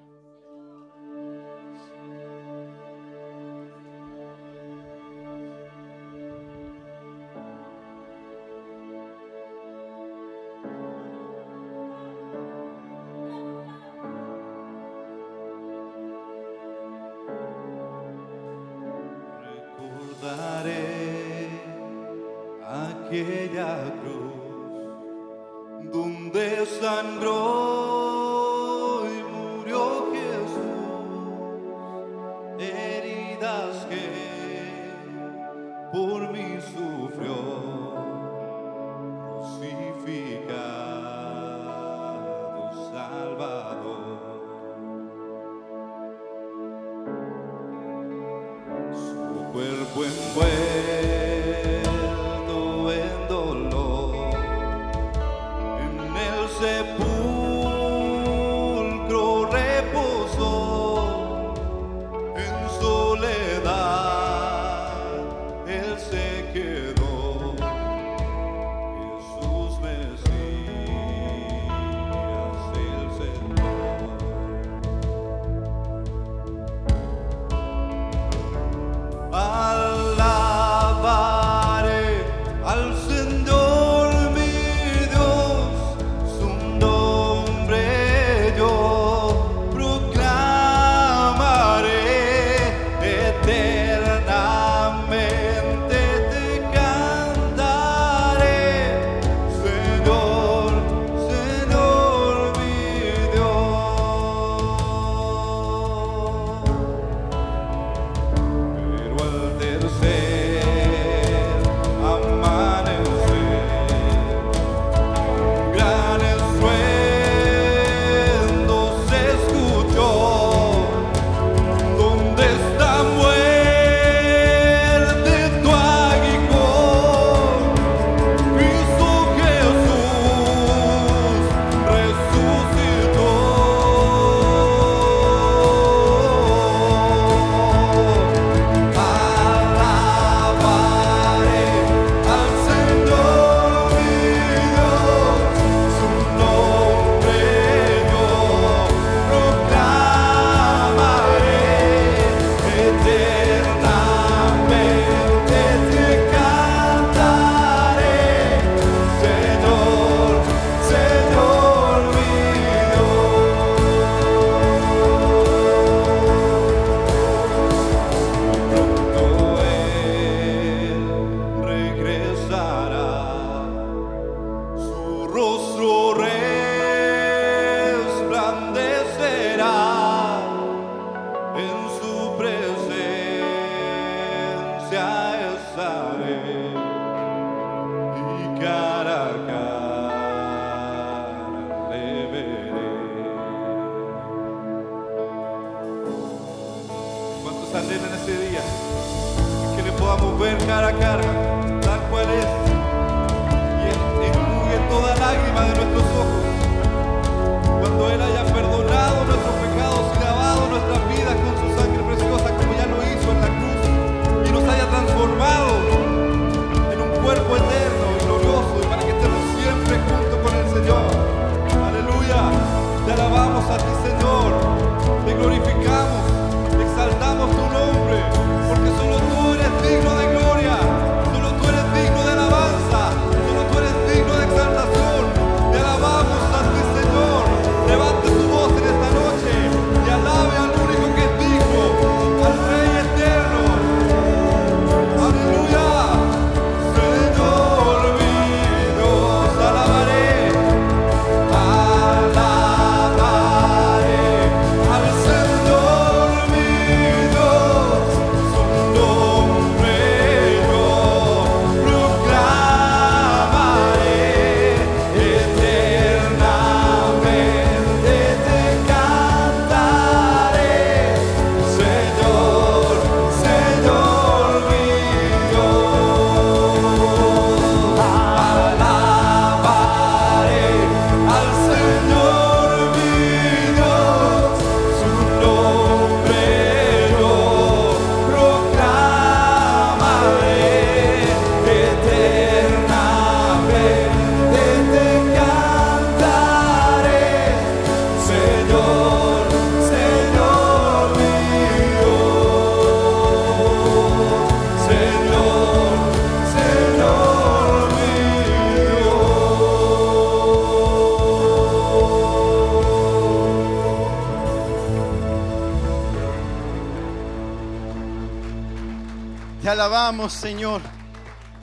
Señor.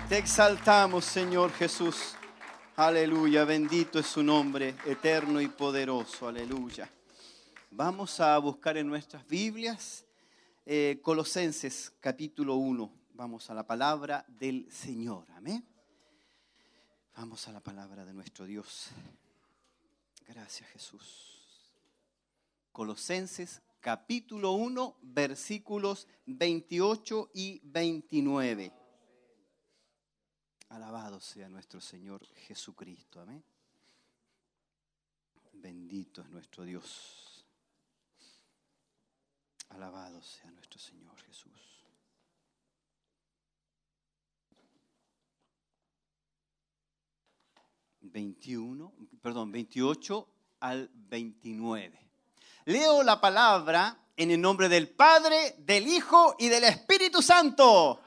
Te exaltamos, Señor Jesús. Aleluya. Bendito es su nombre, eterno y poderoso. Aleluya. Vamos a buscar en nuestras Biblias eh, Colosenses capítulo 1. Vamos a la palabra del Señor. Amén. Vamos a la palabra de nuestro Dios. Gracias, Jesús. Colosenses capítulo 1, versículos 28 y 29. Alabado sea nuestro Señor Jesucristo. Amén. Bendito es nuestro Dios. Alabado sea nuestro Señor Jesús. Veintiuno, perdón, 28 al 29. Leo la palabra en el nombre del Padre, del Hijo y del Espíritu Santo.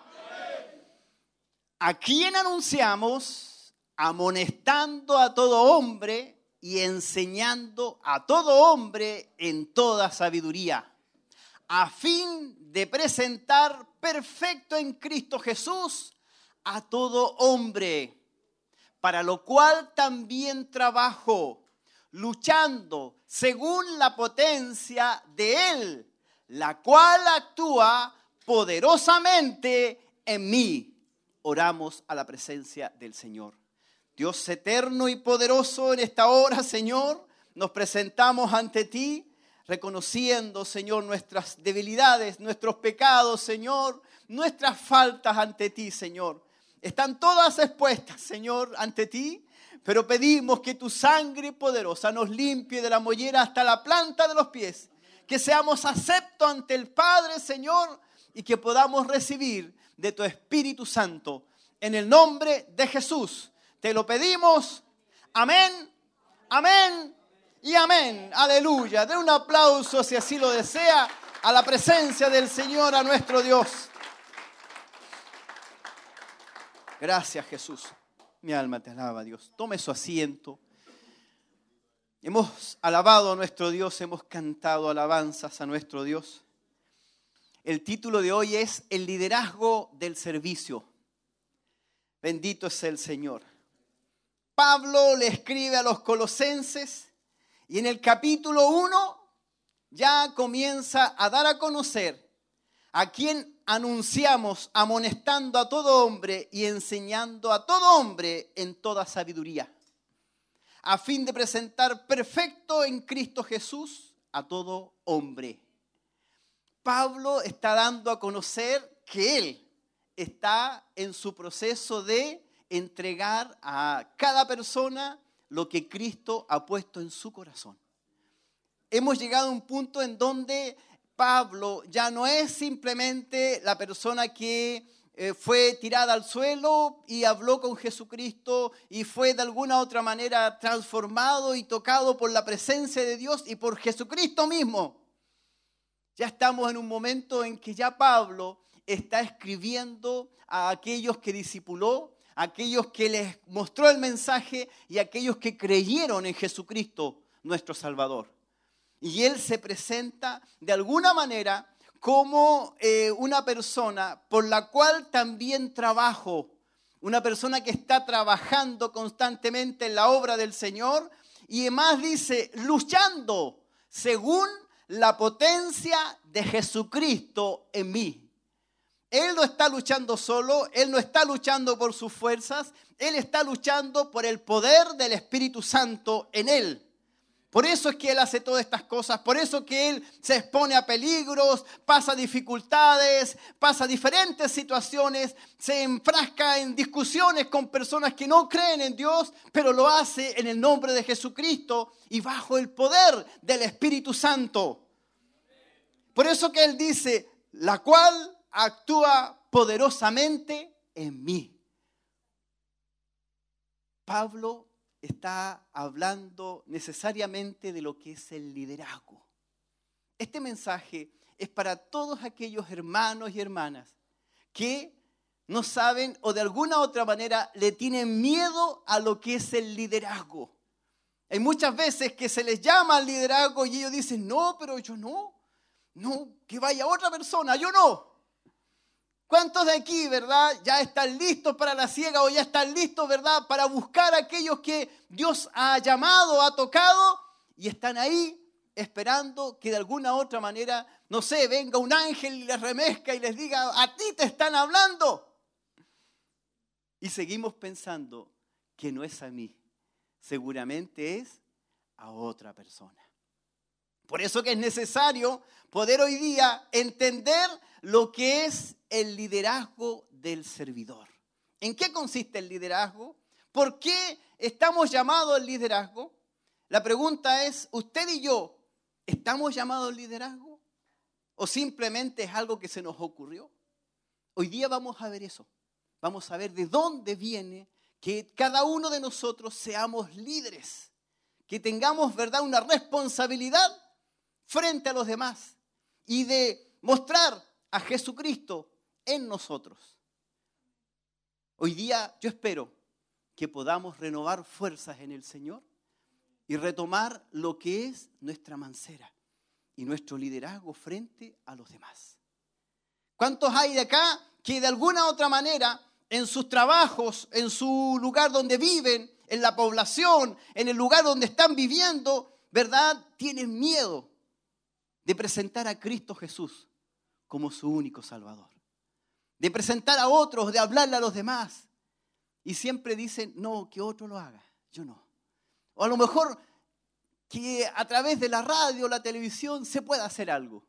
A quien anunciamos, amonestando a todo hombre y enseñando a todo hombre en toda sabiduría, a fin de presentar perfecto en Cristo Jesús a todo hombre, para lo cual también trabajo luchando según la potencia de Él, la cual actúa poderosamente en mí. Oramos a la presencia del Señor. Dios eterno y poderoso, en esta hora, Señor, nos presentamos ante ti, reconociendo, Señor, nuestras debilidades, nuestros pecados, Señor, nuestras faltas ante ti, Señor. Están todas expuestas, Señor, ante ti pero pedimos que tu sangre poderosa nos limpie de la mollera hasta la planta de los pies, que seamos aceptos ante el Padre, Señor, y que podamos recibir de tu Espíritu Santo. En el nombre de Jesús, te lo pedimos. Amén, amén y amén. Aleluya. Den un aplauso si así lo desea a la presencia del Señor, a nuestro Dios. Gracias Jesús. Mi alma te alaba, Dios. Tome su asiento. Hemos alabado a nuestro Dios, hemos cantado alabanzas a nuestro Dios. El título de hoy es El liderazgo del servicio. Bendito es el Señor. Pablo le escribe a los colosenses y en el capítulo 1 ya comienza a dar a conocer a quien anunciamos amonestando a todo hombre y enseñando a todo hombre en toda sabiduría, a fin de presentar perfecto en Cristo Jesús a todo hombre. Pablo está dando a conocer que él está en su proceso de entregar a cada persona lo que Cristo ha puesto en su corazón. Hemos llegado a un punto en donde Pablo ya no es simplemente la persona que eh, fue tirada al suelo y habló con Jesucristo y fue de alguna otra manera transformado y tocado por la presencia de Dios y por Jesucristo mismo. Ya estamos en un momento en que ya Pablo está escribiendo a aquellos que discipuló, a aquellos que les mostró el mensaje y a aquellos que creyeron en Jesucristo, nuestro Salvador. Y él se presenta de alguna manera como eh, una persona por la cual también trabajo, una persona que está trabajando constantemente en la obra del Señor y además dice, luchando según la potencia de Jesucristo en mí. Él no está luchando solo, Él no está luchando por sus fuerzas, Él está luchando por el poder del Espíritu Santo en Él. Por eso es que Él hace todas estas cosas, por eso que Él se expone a peligros, pasa dificultades, pasa diferentes situaciones, se enfrasca en discusiones con personas que no creen en Dios, pero lo hace en el nombre de Jesucristo y bajo el poder del Espíritu Santo. Por eso que Él dice, la cual actúa poderosamente en mí. Pablo está hablando necesariamente de lo que es el liderazgo. Este mensaje es para todos aquellos hermanos y hermanas que no saben o de alguna otra manera le tienen miedo a lo que es el liderazgo. Hay muchas veces que se les llama al liderazgo y ellos dicen, no, pero yo no, no, que vaya otra persona, yo no. ¿Cuántos de aquí, verdad, ya están listos para la ciega o ya están listos, verdad, para buscar a aquellos que Dios ha llamado, ha tocado y están ahí esperando que de alguna otra manera, no sé, venga un ángel y les remezca y les diga, a ti te están hablando? Y seguimos pensando que no es a mí, seguramente es a otra persona. Por eso que es necesario poder hoy día entender lo que es el liderazgo del servidor. ¿En qué consiste el liderazgo? ¿Por qué estamos llamados al liderazgo? La pregunta es, ¿usted y yo estamos llamados al liderazgo? ¿O simplemente es algo que se nos ocurrió? Hoy día vamos a ver eso. Vamos a ver de dónde viene que cada uno de nosotros seamos líderes, que tengamos, ¿verdad?, una responsabilidad frente a los demás y de mostrar a Jesucristo en nosotros. Hoy día yo espero que podamos renovar fuerzas en el Señor y retomar lo que es nuestra mancera y nuestro liderazgo frente a los demás. ¿Cuántos hay de acá que de alguna u otra manera en sus trabajos, en su lugar donde viven, en la población, en el lugar donde están viviendo, ¿verdad? Tienen miedo de presentar a Cristo Jesús como su único Salvador. De presentar a otros, de hablarle a los demás. Y siempre dicen, no, que otro lo haga, yo no. O a lo mejor que a través de la radio, la televisión, se pueda hacer algo.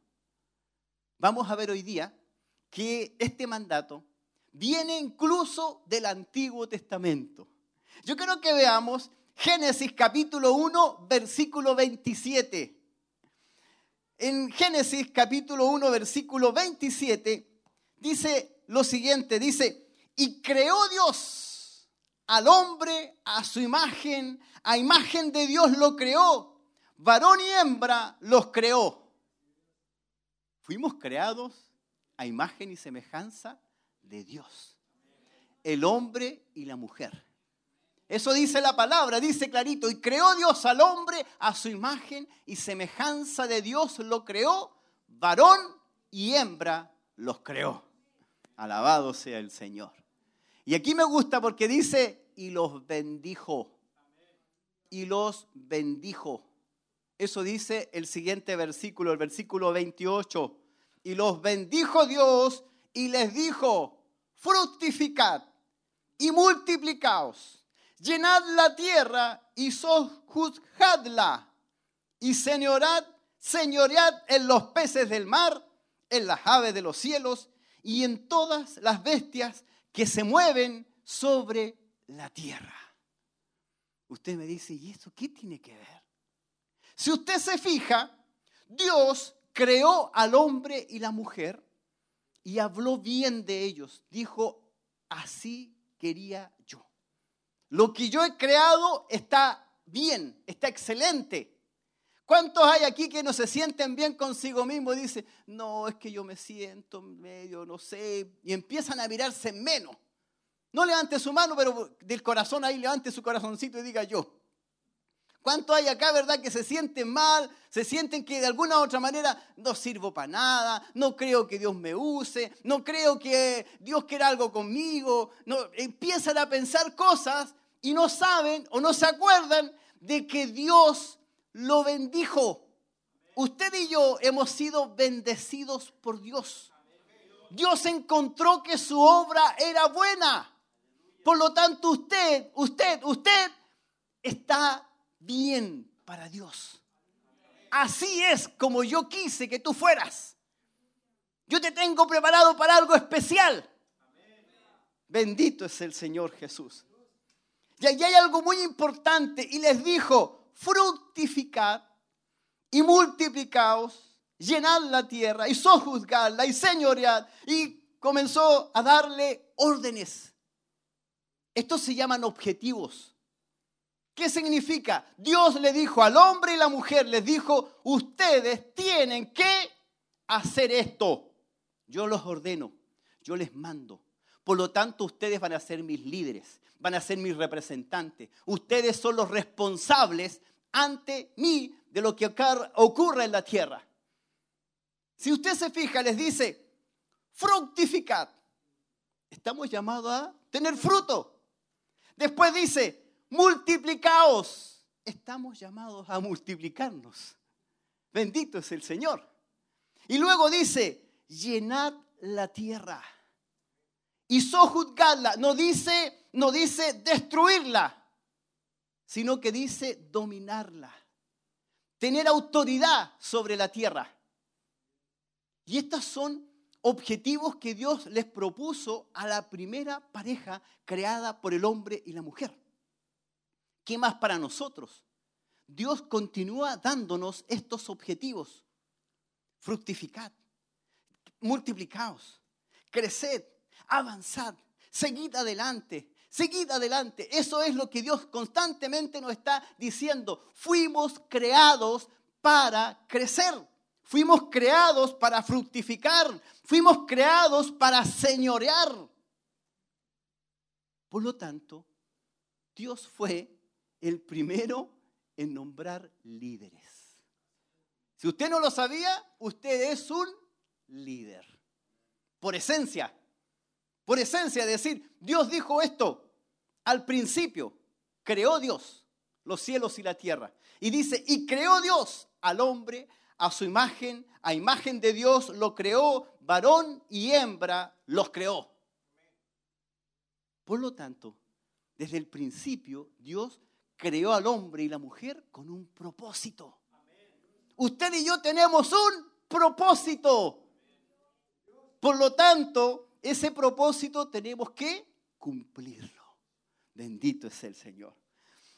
Vamos a ver hoy día que este mandato viene incluso del Antiguo Testamento. Yo quiero que veamos Génesis capítulo 1, versículo 27 en Génesis capítulo 1, versículo 27, dice lo siguiente, dice, y creó Dios al hombre a su imagen, a imagen de Dios lo creó, varón y hembra los creó. Fuimos creados a imagen y semejanza de Dios, el hombre y la mujer. Eso dice la palabra, dice clarito, y creó Dios al hombre a su imagen y semejanza de Dios lo creó, varón y hembra los creó. Alabado sea el Señor. Y aquí me gusta porque dice, y los bendijo. Y los bendijo. Eso dice el siguiente versículo, el versículo 28. Y los bendijo Dios y les dijo, fructificad y multiplicaos llenad la tierra y sojuzgadla, y señorad, señoread en los peces del mar, en las aves de los cielos y en todas las bestias que se mueven sobre la tierra. Usted me dice, ¿y eso qué tiene que ver? Si usted se fija, Dios creó al hombre y la mujer y habló bien de ellos. Dijo, así quería. Lo que yo he creado está bien, está excelente. ¿Cuántos hay aquí que no se sienten bien consigo mismo y dicen, no, es que yo me siento medio, no sé, y empiezan a mirarse menos? No levante su mano, pero del corazón ahí levante su corazoncito y diga yo. ¿Cuántos hay acá, verdad, que se sienten mal, se sienten que de alguna u otra manera no sirvo para nada, no creo que Dios me use, no creo que Dios quiera algo conmigo, empiezan a pensar cosas y no saben o no se acuerdan de que Dios lo bendijo. Usted y yo hemos sido bendecidos por Dios. Dios encontró que su obra era buena. Por lo tanto, usted, usted, usted está bien para Dios. Así es como yo quise que tú fueras. Yo te tengo preparado para algo especial. Bendito es el Señor Jesús. Y allí hay algo muy importante y les dijo, fructificad y multiplicaos, llenad la tierra y sojuzgadla y señoread. Y comenzó a darle órdenes. Estos se llaman objetivos. ¿Qué significa? Dios le dijo al hombre y la mujer, les dijo, ustedes tienen que hacer esto. Yo los ordeno, yo les mando. Por lo tanto, ustedes van a ser mis líderes, van a ser mis representantes. Ustedes son los responsables ante mí de lo que ocurre en la tierra. Si usted se fija, les dice, fructificad. Estamos llamados a tener fruto. Después dice, multiplicaos. Estamos llamados a multiplicarnos. Bendito es el Señor. Y luego dice, llenad la tierra. Y sojuzgadla. No dice, no dice destruirla sino que dice dominarla, tener autoridad sobre la tierra. Y estos son objetivos que Dios les propuso a la primera pareja creada por el hombre y la mujer. ¿Qué más para nosotros? Dios continúa dándonos estos objetivos. Fructificad, multiplicaos, creced, avanzad, seguid adelante, Seguid adelante. Eso es lo que Dios constantemente nos está diciendo. Fuimos creados para crecer. Fuimos creados para fructificar. Fuimos creados para señorear. Por lo tanto, Dios fue el primero en nombrar líderes. Si usted no lo sabía, usted es un líder. Por esencia. Por esencia, decir, Dios dijo esto. Al principio, creó Dios los cielos y la tierra. Y dice, y creó Dios al hombre a su imagen, a imagen de Dios lo creó, varón y hembra los creó. Por lo tanto, desde el principio, Dios creó al hombre y la mujer con un propósito. Usted y yo tenemos un propósito. Por lo tanto, ese propósito tenemos que cumplirlo. Bendito es el Señor.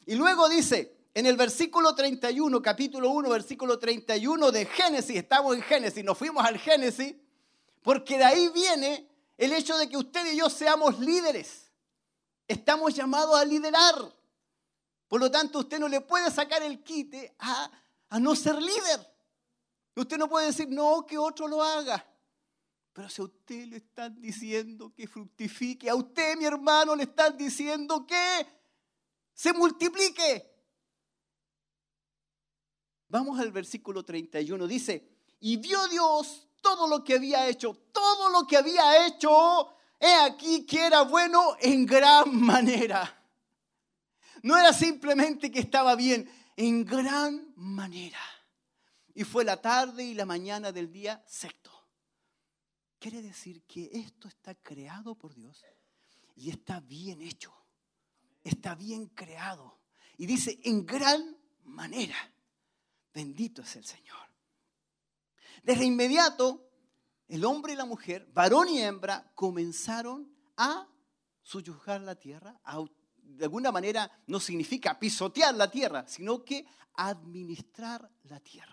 Y luego dice, en el versículo 31, capítulo 1, versículo 31 de Génesis, estamos en Génesis, nos fuimos al Génesis, porque de ahí viene el hecho de que usted y yo seamos líderes. Estamos llamados a liderar. Por lo tanto, usted no le puede sacar el quite a, a no ser líder. Usted no puede decir, no, que otro lo haga. Pero si a usted le están diciendo que fructifique, a usted, mi hermano, le están diciendo que se multiplique. Vamos al versículo 31. Dice, y vio Dios todo lo que había hecho, todo lo que había hecho, he aquí que era bueno en gran manera. No era simplemente que estaba bien, en gran manera. Y fue la tarde y la mañana del día sexto. Quiere decir que esto está creado por Dios y está bien hecho. Está bien creado. Y dice, en gran manera. Bendito es el Señor. Desde inmediato, el hombre y la mujer, varón y hembra, comenzaron a subyugar la tierra, de alguna manera no significa pisotear la tierra, sino que administrar la tierra.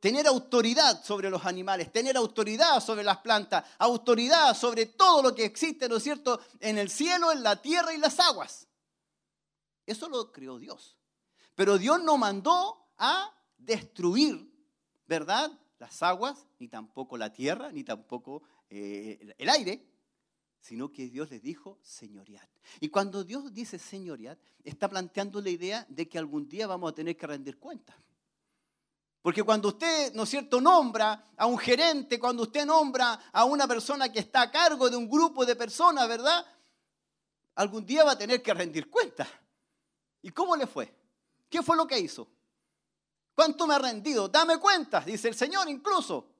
Tener autoridad sobre los animales, tener autoridad sobre las plantas, autoridad sobre todo lo que existe, ¿no es cierto?, en el cielo, en la tierra y las aguas. Eso lo creó Dios. Pero Dios no mandó a destruir, ¿verdad? Las aguas, ni tampoco la tierra, ni tampoco eh, el aire, sino que Dios les dijo señoriat. Y cuando Dios dice señoriat, está planteando la idea de que algún día vamos a tener que rendir cuentas. Porque cuando usted, ¿no es cierto?, nombra a un gerente, cuando usted nombra a una persona que está a cargo de un grupo de personas, ¿verdad? Algún día va a tener que rendir cuentas. ¿Y cómo le fue? ¿Qué fue lo que hizo? ¿Cuánto me ha rendido? Dame cuentas, dice el Señor incluso.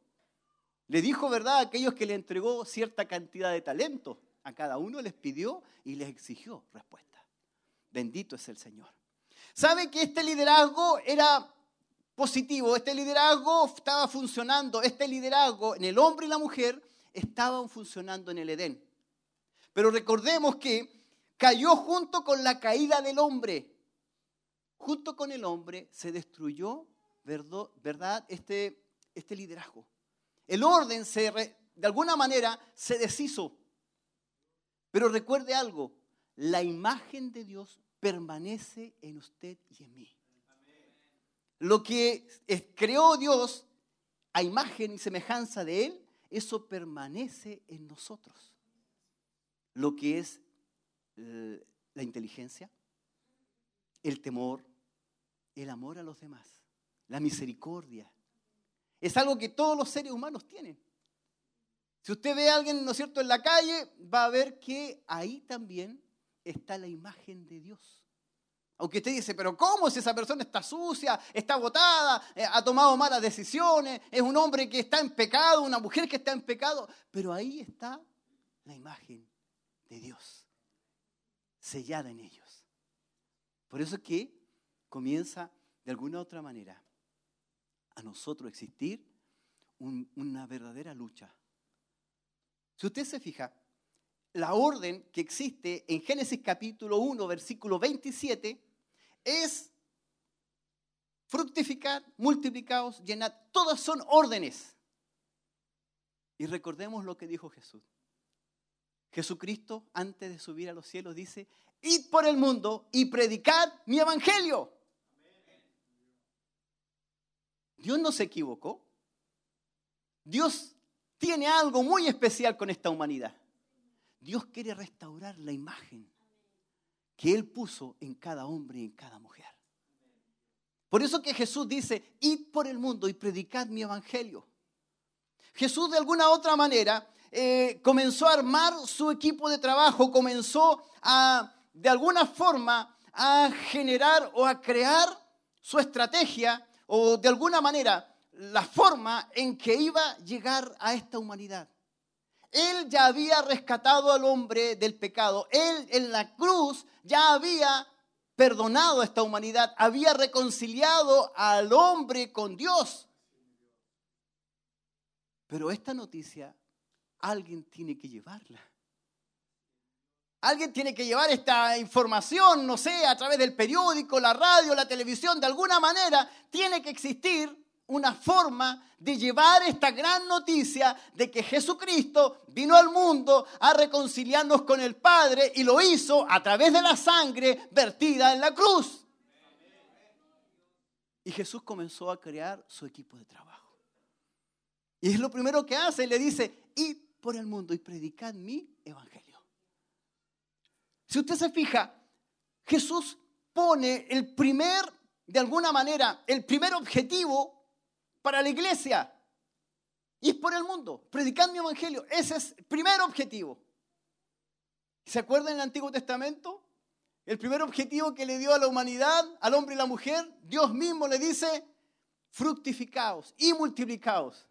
Le dijo, ¿verdad?, a aquellos que le entregó cierta cantidad de talento. A cada uno les pidió y les exigió respuesta. Bendito es el Señor. ¿Sabe que este liderazgo era positivo? Este liderazgo estaba funcionando. Este liderazgo en el hombre y la mujer estaban funcionando en el Edén. Pero recordemos que cayó junto con la caída del hombre. Junto con el hombre se destruyó, ¿verdad? Este, este liderazgo. El orden se, de alguna manera se deshizo. Pero recuerde algo, la imagen de Dios permanece en usted y en mí. Lo que creó Dios a imagen y semejanza de Él, eso permanece en nosotros. Lo que es eh, la inteligencia, el temor, el amor a los demás, la misericordia, es algo que todos los seres humanos tienen. Si usted ve a alguien, ¿no es cierto?, en la calle, va a ver que ahí también está la imagen de Dios. Aunque usted dice, pero ¿cómo si esa persona está sucia, está agotada, eh, ha tomado malas decisiones, es un hombre que está en pecado, una mujer que está en pecado? Pero ahí está la imagen de Dios, sellada en ellos. Por eso es que comienza de alguna otra manera a nosotros existir una verdadera lucha. Si usted se fija, la orden que existe en Génesis capítulo 1, versículo 27, es fructificar, multiplicaos, llenad. Todas son órdenes. Y recordemos lo que dijo Jesús. Jesucristo, antes de subir a los cielos, dice, id por el mundo y predicad mi evangelio. Dios no se equivocó. Dios tiene algo muy especial con esta humanidad. Dios quiere restaurar la imagen que Él puso en cada hombre y en cada mujer. Por eso que Jesús dice, id por el mundo y predicad mi evangelio. Jesús de alguna otra manera eh, comenzó a armar su equipo de trabajo, comenzó a, de alguna forma, a generar o a crear su estrategia o de alguna manera la forma en que iba a llegar a esta humanidad. Él ya había rescatado al hombre del pecado. Él en la cruz ya había perdonado a esta humanidad, había reconciliado al hombre con Dios. Pero esta noticia alguien tiene que llevarla. Alguien tiene que llevar esta información, no sé, a través del periódico, la radio, la televisión, de alguna manera tiene que existir una forma de llevar esta gran noticia de que Jesucristo vino al mundo a reconciliarnos con el Padre y lo hizo a través de la sangre vertida en la cruz. Y Jesús comenzó a crear su equipo de trabajo. Y es lo primero que hace, le dice, id por el mundo y predicad mi evangelio. Si usted se fija, Jesús pone el primer, de alguna manera, el primer objetivo para la iglesia. Y por el mundo, predicando mi evangelio. Ese es el primer objetivo. ¿Se acuerdan en el Antiguo Testamento? El primer objetivo que le dio a la humanidad, al hombre y la mujer, Dios mismo le dice, fructificaos y multiplicaos.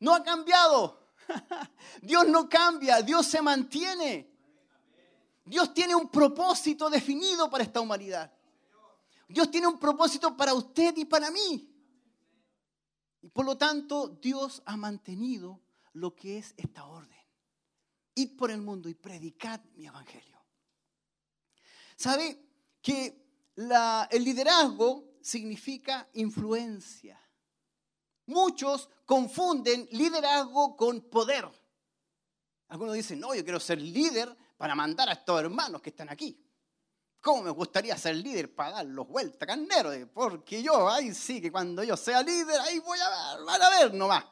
No ha cambiado. *laughs* Dios no cambia, Dios se mantiene. Dios tiene un propósito definido para esta humanidad. Dios tiene un propósito para usted y para mí. Y por lo tanto, Dios ha mantenido lo que es esta orden. Id por el mundo y predicad mi evangelio. ¿Sabe que el liderazgo significa influencia? Muchos confunden liderazgo con poder. Algunos dicen, no, yo quiero ser líder para mandar a estos hermanos que están aquí. ¿Cómo me gustaría ser líder para darlos vuelta, carnero? Porque yo, ahí sí, que cuando yo sea líder, ahí voy a ver, van a ver nomás.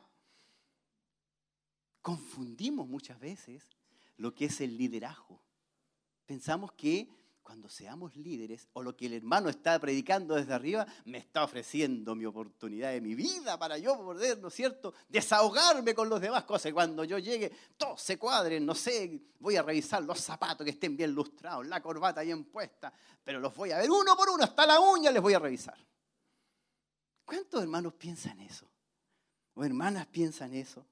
Confundimos muchas veces lo que es el liderazgo. Pensamos que cuando seamos líderes, o lo que el hermano está predicando desde arriba, me está ofreciendo mi oportunidad de mi vida para yo poder, ¿no es cierto?, desahogarme con los demás cosas. Cuando yo llegue, todos se cuadren, no sé, voy a revisar los zapatos que estén bien lustrados, la corbata bien puesta, pero los voy a ver uno por uno, hasta la uña les voy a revisar. ¿Cuántos hermanos piensan eso? ¿O hermanas piensan eso?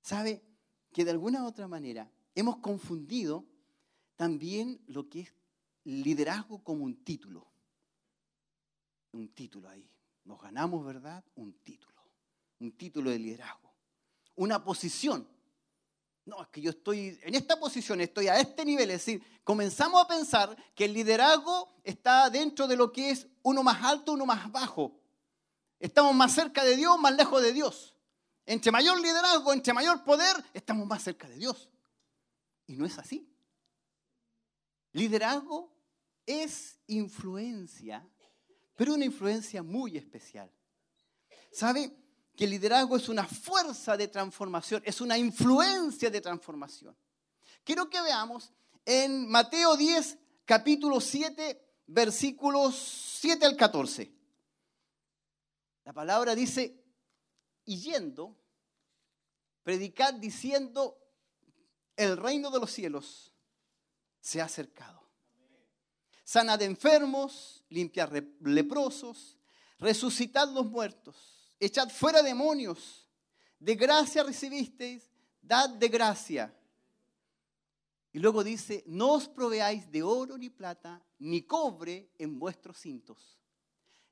¿Sabe que de alguna u otra manera hemos confundido también lo que es liderazgo como un título. Un título ahí. Nos ganamos, ¿verdad? Un título. Un título de liderazgo. Una posición. No, es que yo estoy en esta posición, estoy a este nivel. Es decir, comenzamos a pensar que el liderazgo está dentro de lo que es uno más alto, uno más bajo. Estamos más cerca de Dios, más lejos de Dios. Entre mayor liderazgo, entre mayor poder, estamos más cerca de Dios. Y no es así. Liderazgo es influencia, pero una influencia muy especial. ¿Sabe que el liderazgo es una fuerza de transformación, es una influencia de transformación? Quiero que veamos en Mateo 10, capítulo 7, versículos 7 al 14. La palabra dice, y yendo, predicad diciendo, el reino de los cielos se ha acercado. Sanad enfermos, limpiad re- leprosos, resucitad los muertos, echad fuera demonios. De gracia recibisteis, dad de gracia. Y luego dice, no os proveáis de oro ni plata, ni cobre en vuestros cintos,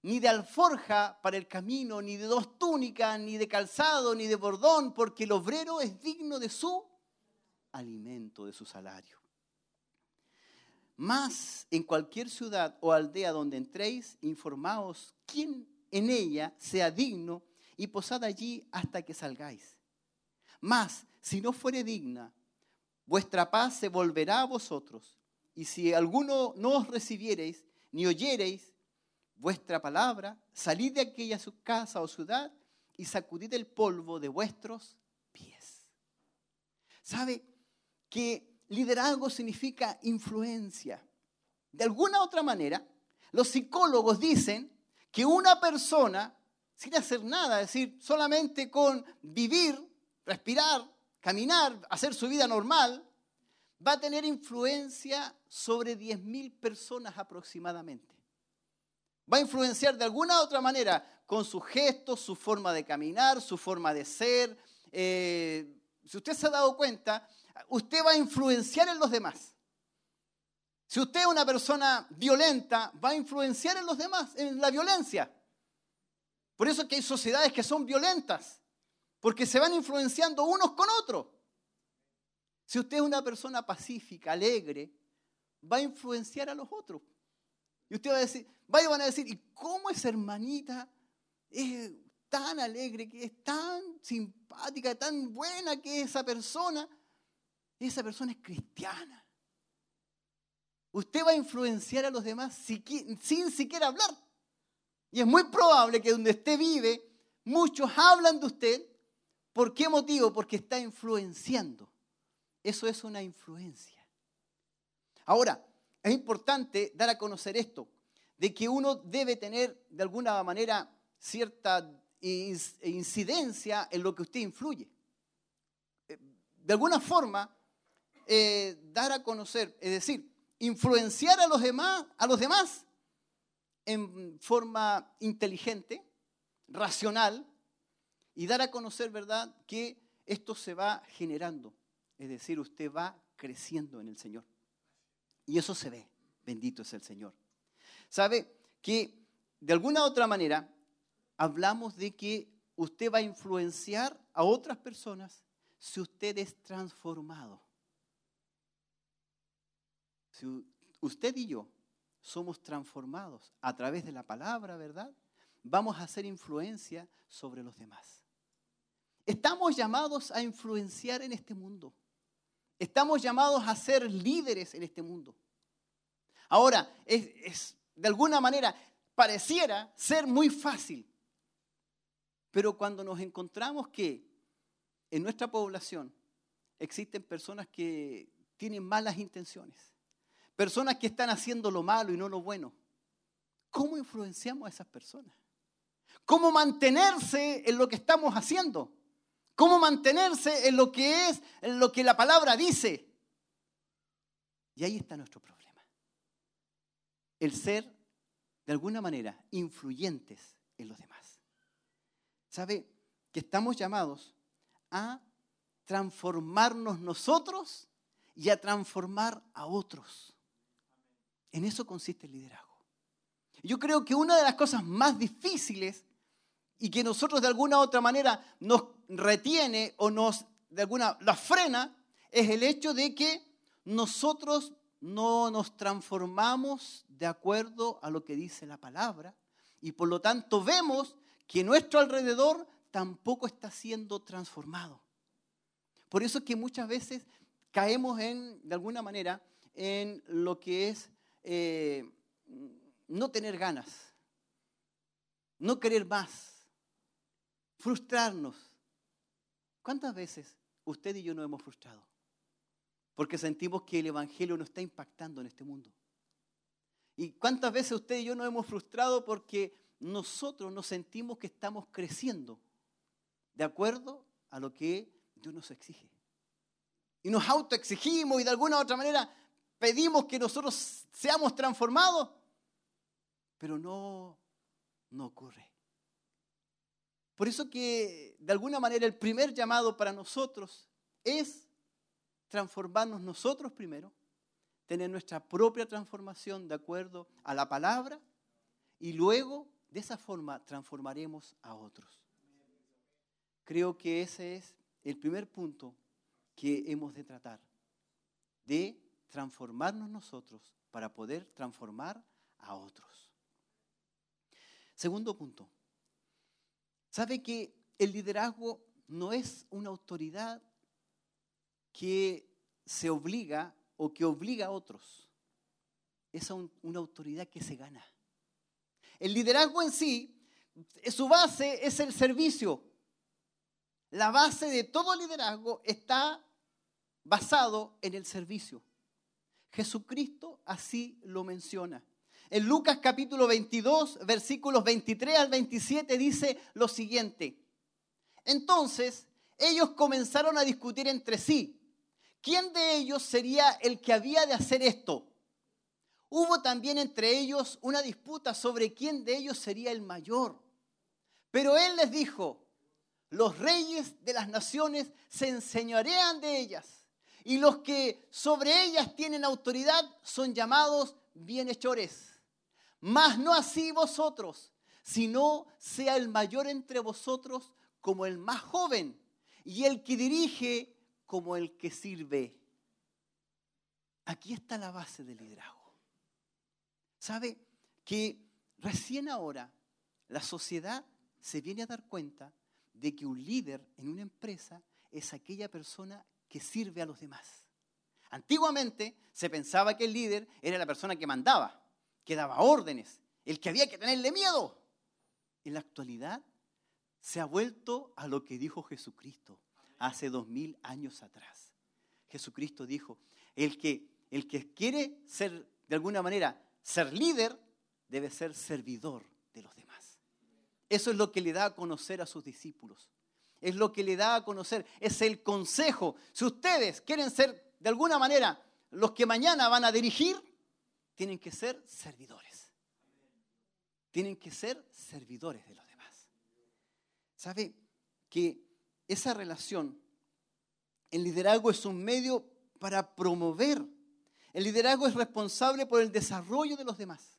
ni de alforja para el camino, ni de dos túnicas, ni de calzado, ni de bordón, porque el obrero es digno de su alimento, de su salario. Mas en cualquier ciudad o aldea donde entréis, informaos quién en ella sea digno y posad allí hasta que salgáis. Mas si no fuere digna, vuestra paz se volverá a vosotros. Y si alguno no os recibiereis ni oyereis vuestra palabra, salid de aquella casa o ciudad y sacudid el polvo de vuestros pies. ¿Sabe que liderazgo significa influencia? De alguna otra manera, los psicólogos dicen que una persona, sin hacer nada, es decir, solamente con vivir, respirar, caminar, hacer su vida normal, va a tener influencia sobre 10.000 personas aproximadamente. Va a influenciar de alguna u otra manera con sus gestos, su forma de caminar, su forma de ser. Eh, si usted se ha dado cuenta, usted va a influenciar en los demás. Si usted es una persona violenta, va a influenciar en los demás, en la violencia. Por eso es que hay sociedades que son violentas, porque se van influenciando unos con otros. Si usted es una persona pacífica, alegre, va a influenciar a los otros. Y usted va a decir, vaya van a decir, ¿y cómo esa hermanita es tan alegre, que es tan simpática, tan buena que es esa persona? Esa persona es cristiana. Usted va a influenciar a los demás sin siquiera hablar. Y es muy probable que donde usted vive, muchos hablan de usted. ¿Por qué motivo? Porque está influenciando. Eso es una influencia. Ahora, es importante dar a conocer esto, de que uno debe tener de alguna manera cierta incidencia en lo que usted influye. De alguna forma, eh, dar a conocer, es decir, influenciar a los demás, a los demás en forma inteligente, racional, y dar a conocer, ¿verdad?, que esto se va generando. Es decir, usted va creciendo en el Señor. Y eso se ve. Bendito es el Señor. ¿Sabe que de alguna otra manera hablamos de que usted va a influenciar a otras personas si usted es transformado. Usted y yo somos transformados a través de la palabra, ¿verdad? Vamos a hacer influencia sobre los demás. Estamos llamados a influenciar en este mundo. Estamos llamados a ser líderes en este mundo. Ahora, es, de alguna manera, pareciera ser muy fácil. Pero cuando nos encontramos que en nuestra población existen personas que tienen malas intenciones, personas que están haciendo lo malo y no lo bueno, ¿cómo influenciamos a esas personas? ¿Cómo mantenerse en lo que estamos haciendo? ¿Cómo mantenerse en lo que es, en lo que la palabra dice? Y ahí está nuestro problema. El ser, de alguna manera, influyentes en los demás. ¿Sabe? Que estamos llamados a transformarnos nosotros y a transformar a otros. En eso consiste el liderazgo. Yo creo que una de las cosas más difíciles y que nosotros de alguna u otra manera nos retiene o nos de alguna la frena es el hecho de que nosotros no nos transformamos de acuerdo a lo que dice la palabra y por lo tanto vemos que nuestro alrededor tampoco está siendo transformado. Por eso es que muchas veces caemos en, de alguna manera, en lo que es eh, no tener ganas, no querer más, frustrarnos. ¿Cuántas veces usted y yo nos hemos frustrado? Porque sentimos que el Evangelio no está impactando en este mundo. ¿Y cuántas veces usted y yo nos hemos frustrado porque nosotros nos sentimos que estamos creciendo de acuerdo a lo que Dios nos exige? Y nos autoexigimos y de alguna u otra manera pedimos que nosotros seamos transformados, pero no, no ocurre. Por eso que de alguna manera el primer llamado para nosotros es transformarnos nosotros primero, tener nuestra propia transformación de acuerdo a la palabra y luego de esa forma transformaremos a otros. Creo que ese es el primer punto que hemos de tratar, de transformarnos nosotros para poder transformar a otros. Segundo punto, ¿Sabe que el liderazgo no es una autoridad que se obliga o que obliga a otros? Es una autoridad que se gana. El liderazgo en sí, su base es el servicio. La base de todo liderazgo está basado en el servicio. Jesucristo así lo menciona. En Lucas capítulo 22, versículos 23 al 27 dice lo siguiente. Entonces ellos comenzaron a discutir entre sí. ¿Quién de ellos sería el que había de hacer esto? Hubo también entre ellos una disputa sobre quién de ellos sería el mayor. Pero él les dijo, los reyes de las naciones se enseñorean de ellas, y los que sobre ellas tienen autoridad son llamados bienhechores mas no así vosotros, sino sea el mayor entre vosotros como el más joven y el que dirige como el que sirve. Aquí está la base del liderazgo. ¿Sabe que recién ahora la sociedad se viene a dar cuenta de que un líder en una empresa es aquella persona que sirve a los demás? Antiguamente se pensaba que el líder era la persona que mandaba que daba órdenes, el que había que tenerle miedo. En la actualidad se ha vuelto a lo que dijo Jesucristo hace dos mil años atrás. Jesucristo dijo, el que, el que quiere ser, de alguna manera, ser líder, debe ser servidor de los demás. Eso es lo que le da a conocer a sus discípulos. Es lo que le da a conocer, es el consejo. Si ustedes quieren ser, de alguna manera, los que mañana van a dirigir, tienen que ser servidores. Tienen que ser servidores de los demás. ¿Sabe que esa relación, el liderazgo es un medio para promover? El liderazgo es responsable por el desarrollo de los demás.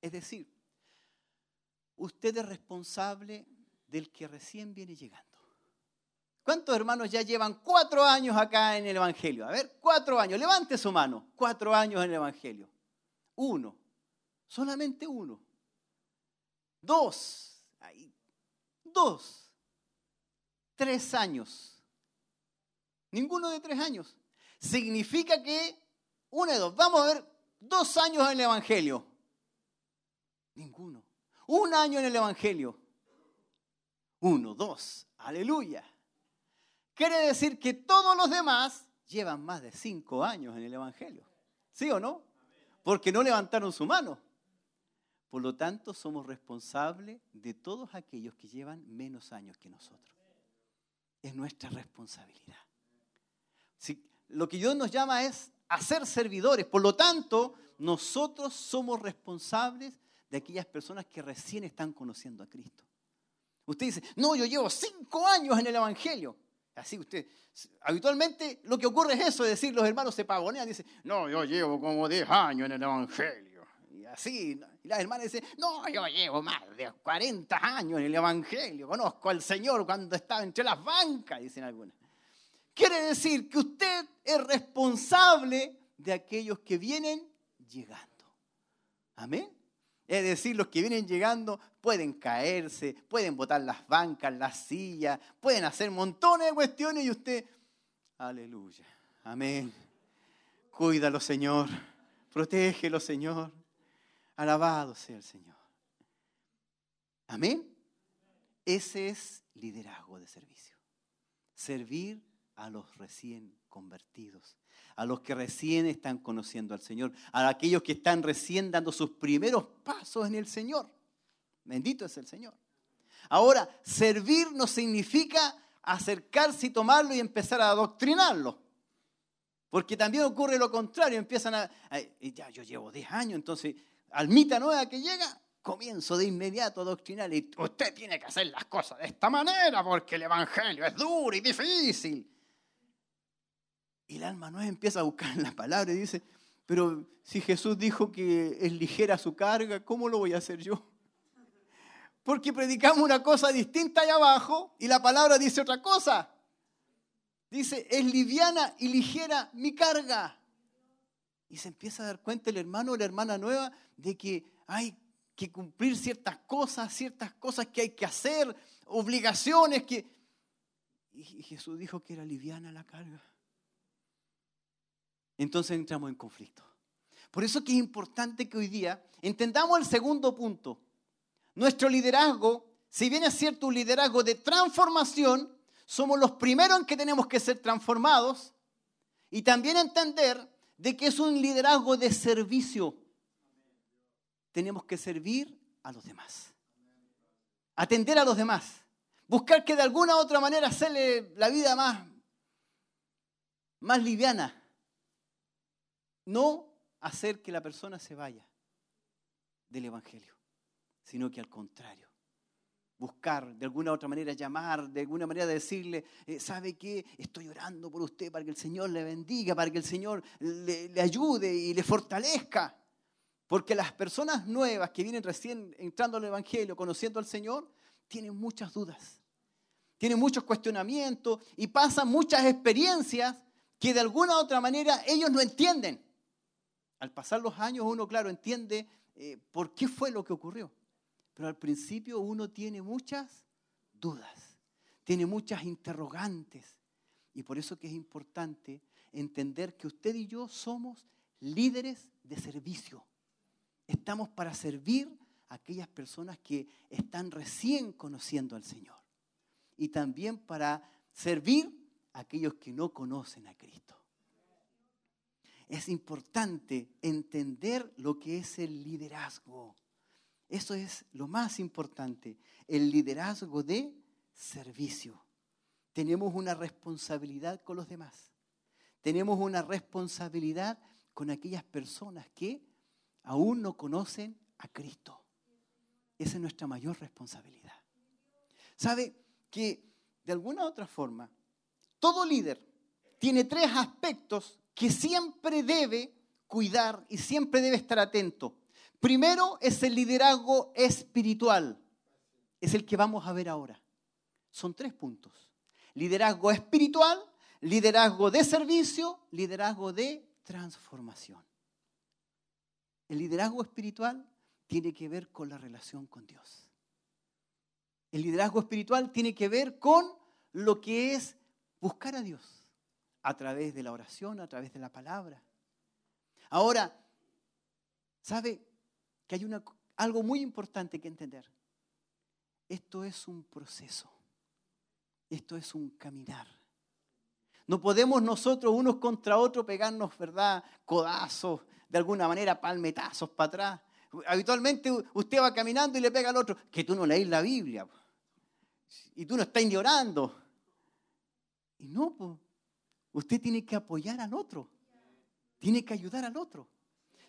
Es decir, usted es responsable del que recién viene llegando. ¿Cuántos hermanos ya llevan cuatro años acá en el Evangelio? A ver, cuatro años. Levante su mano. Cuatro años en el Evangelio. Uno. Solamente uno. Dos. Dos. Tres años. Ninguno de tres años. Significa que uno de dos. Vamos a ver dos años en el Evangelio. Ninguno. Un año en el Evangelio. Uno, dos. Aleluya. Quiere decir que todos los demás llevan más de cinco años en el Evangelio. ¿Sí o no? Porque no levantaron su mano. Por lo tanto, somos responsables de todos aquellos que llevan menos años que nosotros. Es nuestra responsabilidad. lo que Dios nos llama es a ser servidores. Por lo tanto, nosotros somos responsables de aquellas personas que recién están conociendo a Cristo. Usted dice, no, yo llevo cinco años en el Evangelio. Así usted, habitualmente lo que ocurre es eso, es decir, los hermanos se pavonean, dicen, no, yo llevo como diez años en el Evangelio. Y así, y las hermanas dicen, no, yo llevo más de 40 años en el Evangelio, conozco al Señor cuando estaba entre las bancas, dicen algunas. Quiere decir que usted es responsable de aquellos que vienen llegando. Amén. Es decir, los que vienen llegando pueden caerse, pueden botar las bancas, las sillas, pueden hacer montones de cuestiones y usted, aleluya, amén. Cuídalo, Señor. Protégelo, Señor. Alabado sea el Señor. Amén. Ese es liderazgo de servicio. Servir a los recién convertidos a los que recién están conociendo al Señor, a aquellos que están recién dando sus primeros pasos en el Señor. Bendito es el Señor. Ahora, servir no significa acercarse y tomarlo y empezar a adoctrinarlo. Porque también ocurre lo contrario, empiezan a, ya yo llevo 10 años, entonces almita nueva que llega, comienzo de inmediato a usted tiene que hacer las cosas de esta manera porque el Evangelio es duro y difícil. Y el alma no empieza a buscar en *laughs* la palabra y dice, pero si Jesús dijo que es ligera su carga, ¿cómo lo voy a hacer yo? *laughs* Porque predicamos una cosa distinta allá abajo y la palabra dice otra cosa. Dice, es liviana y ligera mi carga. Y se empieza a dar cuenta el hermano o la hermana nueva de que hay que cumplir ciertas cosas, ciertas cosas que hay que hacer, obligaciones que... Y Jesús dijo que era liviana la carga entonces entramos en conflicto. Por eso que es importante que hoy día entendamos el segundo punto. Nuestro liderazgo, si bien es cierto un liderazgo de transformación, somos los primeros en que tenemos que ser transformados y también entender de que es un liderazgo de servicio. Tenemos que servir a los demás. Atender a los demás. Buscar que de alguna u otra manera hacerle la vida más, más liviana, no hacer que la persona se vaya del Evangelio, sino que al contrario, buscar de alguna u otra manera, llamar, de alguna manera decirle, eh, ¿sabe qué? Estoy orando por usted para que el Señor le bendiga, para que el Señor le, le ayude y le fortalezca. Porque las personas nuevas que vienen recién entrando al Evangelio, conociendo al Señor, tienen muchas dudas, tienen muchos cuestionamientos y pasan muchas experiencias que de alguna u otra manera ellos no entienden. Al pasar los años uno, claro, entiende eh, por qué fue lo que ocurrió. Pero al principio uno tiene muchas dudas, tiene muchas interrogantes. Y por eso que es importante entender que usted y yo somos líderes de servicio. Estamos para servir a aquellas personas que están recién conociendo al Señor. Y también para servir a aquellos que no conocen a Cristo es importante entender lo que es el liderazgo. Eso es lo más importante, el liderazgo de servicio. Tenemos una responsabilidad con los demás. Tenemos una responsabilidad con aquellas personas que aún no conocen a Cristo. Esa es nuestra mayor responsabilidad. ¿Sabe que de alguna u otra forma todo líder tiene tres aspectos que siempre debe cuidar y siempre debe estar atento. Primero es el liderazgo espiritual. es el que vamos a ver ahora. Son tres puntos. Liderazgo espiritual, liderazgo de servicio, liderazgo de transformación. El liderazgo espiritual tiene que ver con la relación con Dios. El liderazgo espiritual tiene que ver con lo que es buscar a Dios a través de la oración, a través de la palabra. Ahora, ¿sabe que hay algo muy importante que entender? Esto es un proceso. Esto es un caminar. No podemos nosotros unos contra otros pegarnos, ¿verdad? Codazos, de alguna manera palmetazos para atrás. Habitualmente usted va caminando y le pega al otro, que tú no lees la Biblia. Y tú no estás ni orando. Y no, pues, usted tiene que apoyar al otro. Tiene que ayudar al otro.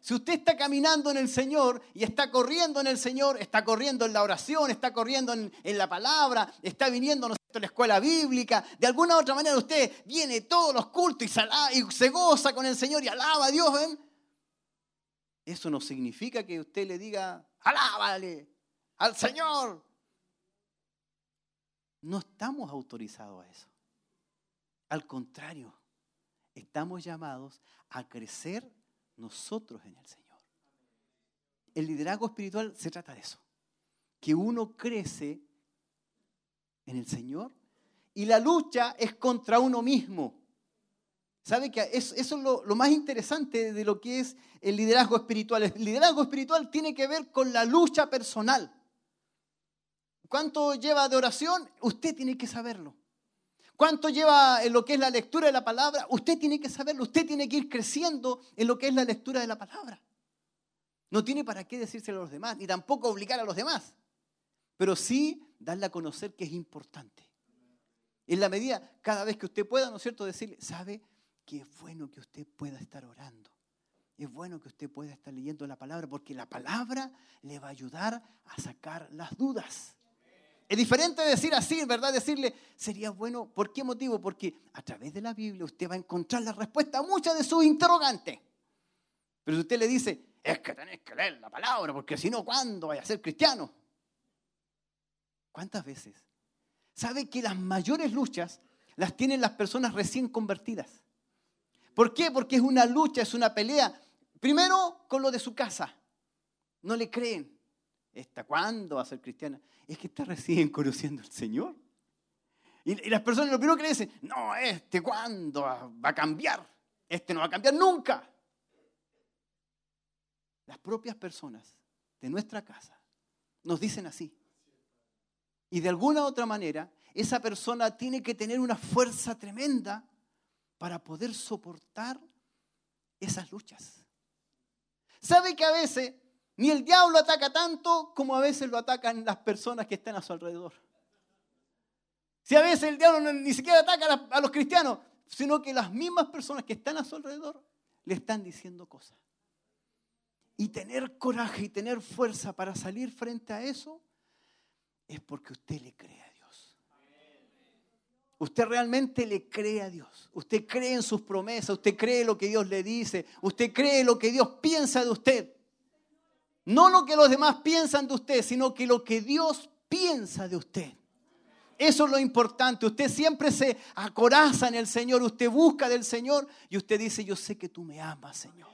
Si usted está caminando en el Señor y está corriendo en el Señor, está corriendo en la oración, está corriendo en, la palabra, está viniendo a la escuela bíblica, de alguna u otra manera usted viene todos los cultos y se, y se goza con el Señor y alaba a Dios, ¿ven? Eso no significa que usted le diga, alábale al Señor. No estamos autorizados a eso. Al contrario, estamos llamados a crecer nosotros en el Señor. El liderazgo espiritual se trata de eso, que uno crece en el Señor y la lucha es contra uno mismo. ¿Sabe que eso, es lo, lo, más interesante de lo que es el liderazgo espiritual? El liderazgo espiritual tiene que ver con la lucha personal. ¿Cuánto lleva de oración? Usted tiene que saberlo. ¿Cuánto lleva en lo que es la lectura de la palabra? Usted tiene que saberlo, usted tiene que ir creciendo en lo que es la lectura de la palabra. No tiene para qué decírselo a los demás, ni tampoco obligar a los demás, pero sí darle a conocer que es importante. En la medida, cada vez que usted pueda, ¿no es cierto?, decirle, ¿sabe que es bueno que usted pueda estar orando? Es bueno que usted pueda estar leyendo la palabra, porque la palabra le va a ayudar a sacar las dudas. Es diferente decir así, ¿verdad? Decirle, sería bueno, ¿por qué motivo? Porque a través de la Biblia usted va a encontrar la respuesta a muchas de sus interrogantes. Pero si usted le dice, es que tenés que leer la palabra, porque si no, ¿cuándo vaya a ser cristiano? ¿Cuántas veces? ¿Sabe que las mayores luchas las tienen las personas recién convertidas? ¿Por qué? Porque es una lucha, es una pelea. Primero con lo de su casa. No le creen. ¿Esta cuándo va a ser cristiana? Es que está recién *laughs* conociendo al Señor. Y, las personas lo primero que le dicen, no, este cuándo va a cambiar. Este no va a cambiar nunca. Las propias personas de nuestra casa nos dicen así. Y de alguna u otra manera, esa persona tiene que tener una fuerza tremenda para poder soportar esas luchas. ¿Sabe que a veces ni el diablo ataca tanto como a veces lo atacan las personas que están a su alrededor. Si a veces el diablo ni siquiera ataca a los cristianos, sino que las mismas personas que están a su alrededor le están diciendo cosas. Y tener coraje y tener fuerza para salir frente a eso es porque usted le cree a Dios. Usted realmente le cree a Dios. Usted cree en sus promesas, usted cree lo que Dios le dice, usted cree lo que Dios piensa de usted. No lo que los demás piensan de usted, sino que lo que Dios piensa de usted. Eso es lo importante. Usted siempre se acoraza en el Señor, usted busca del Señor y usted dice, yo sé que tú me amas, Señor.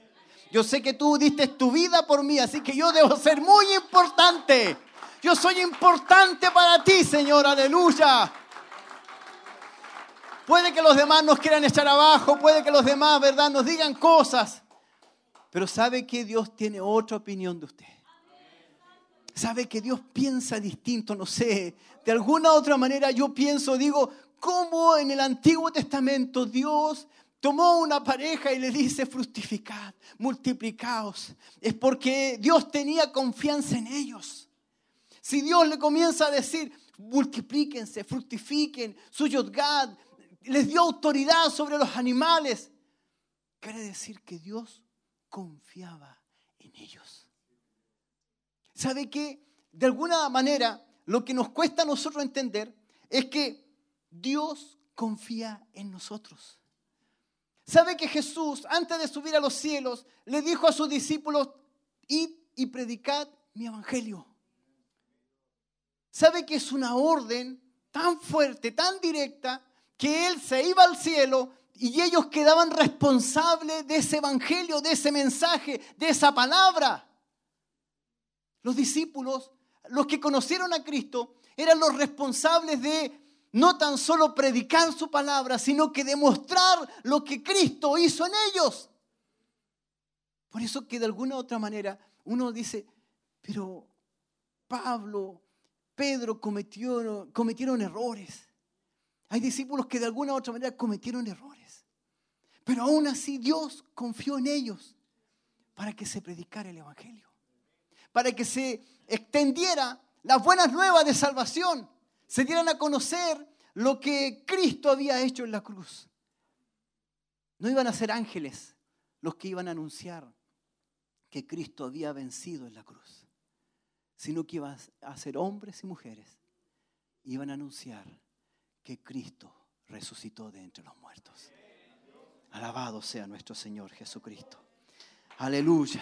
Yo sé que tú diste tu vida por mí, así que yo debo ser muy importante. Yo soy importante para ti, Señor, aleluya. Puede que los demás nos quieran echar abajo, puede que los demás, ¿verdad?, nos digan cosas. Pero sabe que Dios tiene otra opinión de usted. Sabe que Dios piensa distinto, no sé. De alguna otra manera yo pienso, digo, ¿cómo en el Antiguo Testamento Dios tomó una pareja y le dice fructificad, multiplicaos? Es porque Dios tenía confianza en ellos. Si Dios le comienza a decir, multiplíquense, fructifiquen, suyodgad, les dio autoridad sobre los animales, quiere decir que Dios confiaba en ellos. ¿Sabe qué? De alguna manera, lo que nos cuesta a nosotros entender es que Dios confía en nosotros. ¿Sabe que Jesús, antes de subir a los cielos, le dijo a sus discípulos, id y predicad mi evangelio? sabe que es una orden tan fuerte, tan directa, que Él se iba al cielo y ellos quedaban responsables de ese evangelio, de ese mensaje, de esa palabra. Los discípulos, los que conocieron a Cristo, eran los responsables de no tan solo predicar su palabra, sino que demostrar lo que Cristo hizo en ellos. Por eso que de alguna u otra manera uno dice, pero Pablo, Pedro cometió, cometieron errores. Hay discípulos que de alguna u otra manera cometieron errores. Pero aún así Dios confió en ellos para que se predicara el Evangelio. Para que se extendiera las buenas nuevas de salvación. Se dieran a conocer lo que Cristo había hecho en la cruz. No iban a ser ángeles los que iban a anunciar que Cristo había vencido en la cruz, sino que iban a ser hombres y mujeres. Iban a anunciar que Cristo resucitó de entre los muertos. Alabado sea nuestro Señor Jesucristo. Aleluya.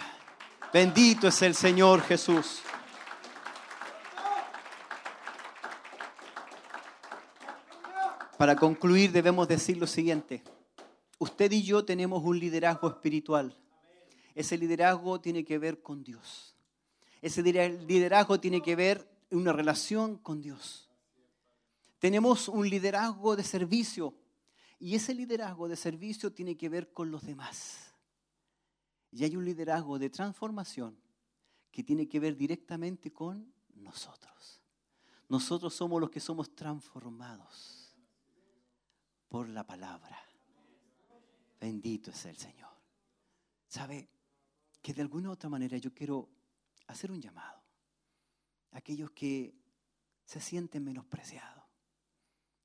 Bendito es el Señor Jesús. Para concluir debemos decir lo siguiente. Usted y yo tenemos un liderazgo espiritual. Ese liderazgo tiene que ver con Dios. Ese liderazgo tiene que ver una relación con Dios. Tenemos un liderazgo de servicio y ese liderazgo de servicio tiene que ver con los demás. Y hay un liderazgo de transformación que tiene que ver directamente con nosotros. Nosotros somos los que somos transformados por la palabra. Bendito es el Señor. ¿Sabe? Que de alguna u otra manera yo quiero hacer un llamado a aquellos que se sienten menospreciados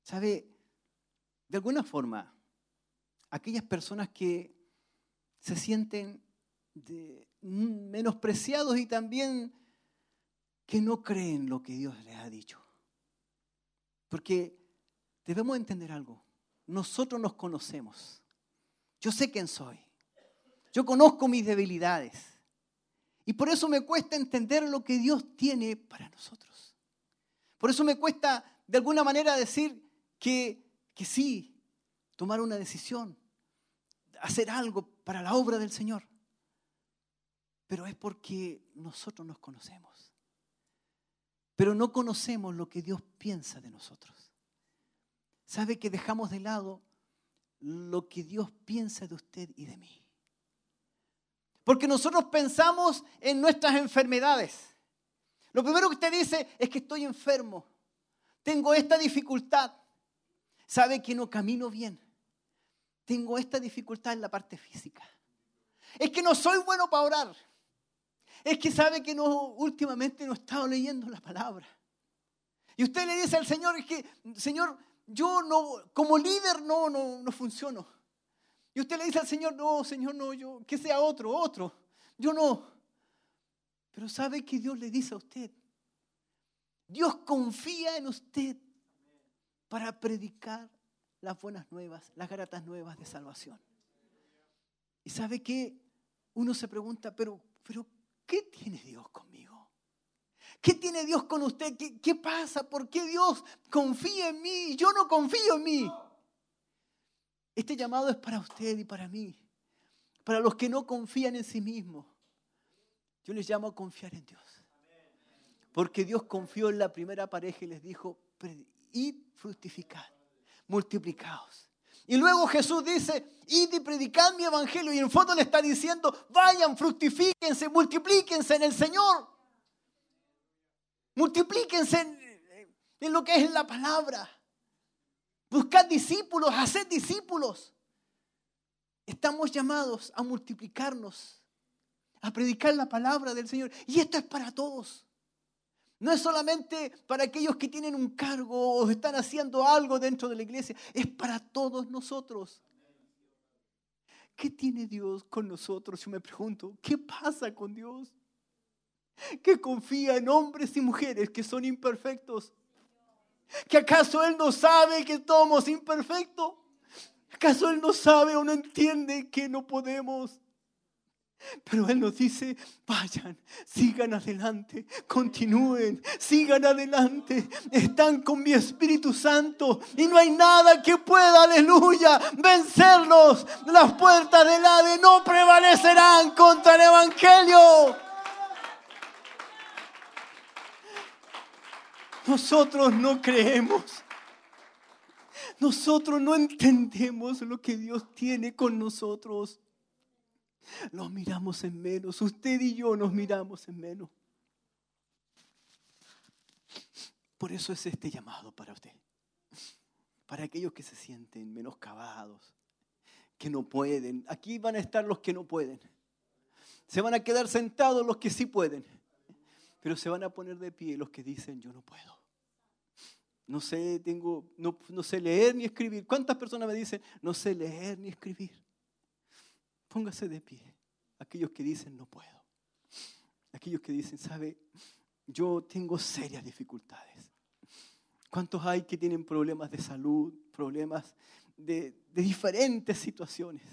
¿Sabe? De alguna forma, aquellas personas que se sienten menospreciados y también que no creen lo que Dios les ha dicho. Porque debemos entender algo. Nosotros nos conocemos. Yo sé quién soy. Yo conozco mis debilidades. Y por eso me cuesta entender lo que Dios tiene para nosotros. Por eso me cuesta de alguna manera decir, que, que sí, tomar una decisión, hacer algo para la obra del Señor. Pero es porque nosotros nos conocemos. Pero no conocemos lo que Dios piensa de nosotros. Sabe que dejamos de lado lo que Dios piensa de usted y de mí. Porque nosotros pensamos en nuestras enfermedades. Lo primero que usted dice es que estoy enfermo, tengo esta dificultad, sabe que no camino bien. Tengo esta dificultad en la parte física. Es que no soy bueno para orar. Es que sabe que no, últimamente no he estado leyendo la palabra. Y usted le dice al Señor, es que, Señor, yo no, como líder no, no, no funciono. Y usted le dice al Señor, no, Señor, no, yo, que sea otro, otro. Yo no. Pero sabe que Dios le dice a usted, Dios confía en usted para predicar las buenas nuevas, las gratas nuevas de salvación. Y sabe que uno se pregunta, pero, pero ¿qué tiene Dios conmigo? ¿Qué tiene Dios con usted? ¿Qué, ¿Qué, pasa? ¿Por qué Dios confía en mí? Yo no confío en mí. Este llamado es para usted y para mí. Para los que no confían en sí mismos. Yo les llamo a confiar en Dios. Porque Dios confió en la primera pareja y les dijo, id fructificad, multiplicaos. Y luego Jesús dice, id y predicad mi evangelio. Y en fondo le está diciendo, vayan, fructifíquense, multiplíquense en el Señor. Multiplíquense en, en lo que es la palabra. Buscad discípulos, haced discípulos. Estamos llamados a multiplicarnos, a predicar la palabra del Señor. Y esto es para todos. No es solamente para aquellos que tienen un cargo o están haciendo algo dentro de la iglesia, es para todos nosotros. ¿Qué tiene Dios con nosotros? Yo me pregunto, ¿qué pasa con Dios? Que confía en hombres y mujeres que son imperfectos. ¿Que acaso Él no sabe que somos imperfectos? ¿Acaso Él no sabe o no entiende que no podemos? Pero Él nos dice, vayan, sigan adelante, continúen, sigan adelante. Están con mi Espíritu Santo y no hay nada que pueda, aleluya, vencerlos. Las puertas del Hades no prevalecerán contra el Evangelio. Nosotros no creemos. Nosotros no entendemos lo que Dios tiene con nosotros. Los miramos en menos. Usted y yo nos miramos en menos. Por eso es este llamado para usted. Para aquellos que se sienten menoscabados, que no pueden. Aquí van a estar los que no pueden. Se van a quedar sentados los que sí pueden. Pero se van a poner de pie los que dicen yo no puedo. No sé, tengo, no, no sé leer ni escribir. ¿Cuántas personas me dicen no sé leer ni escribir? Póngase de pie. Aquellos que dicen no puedo. Aquellos que dicen, sabe, yo tengo serias dificultades. ¿Cuántos hay que tienen problemas de salud, problemas de, de diferentes situaciones?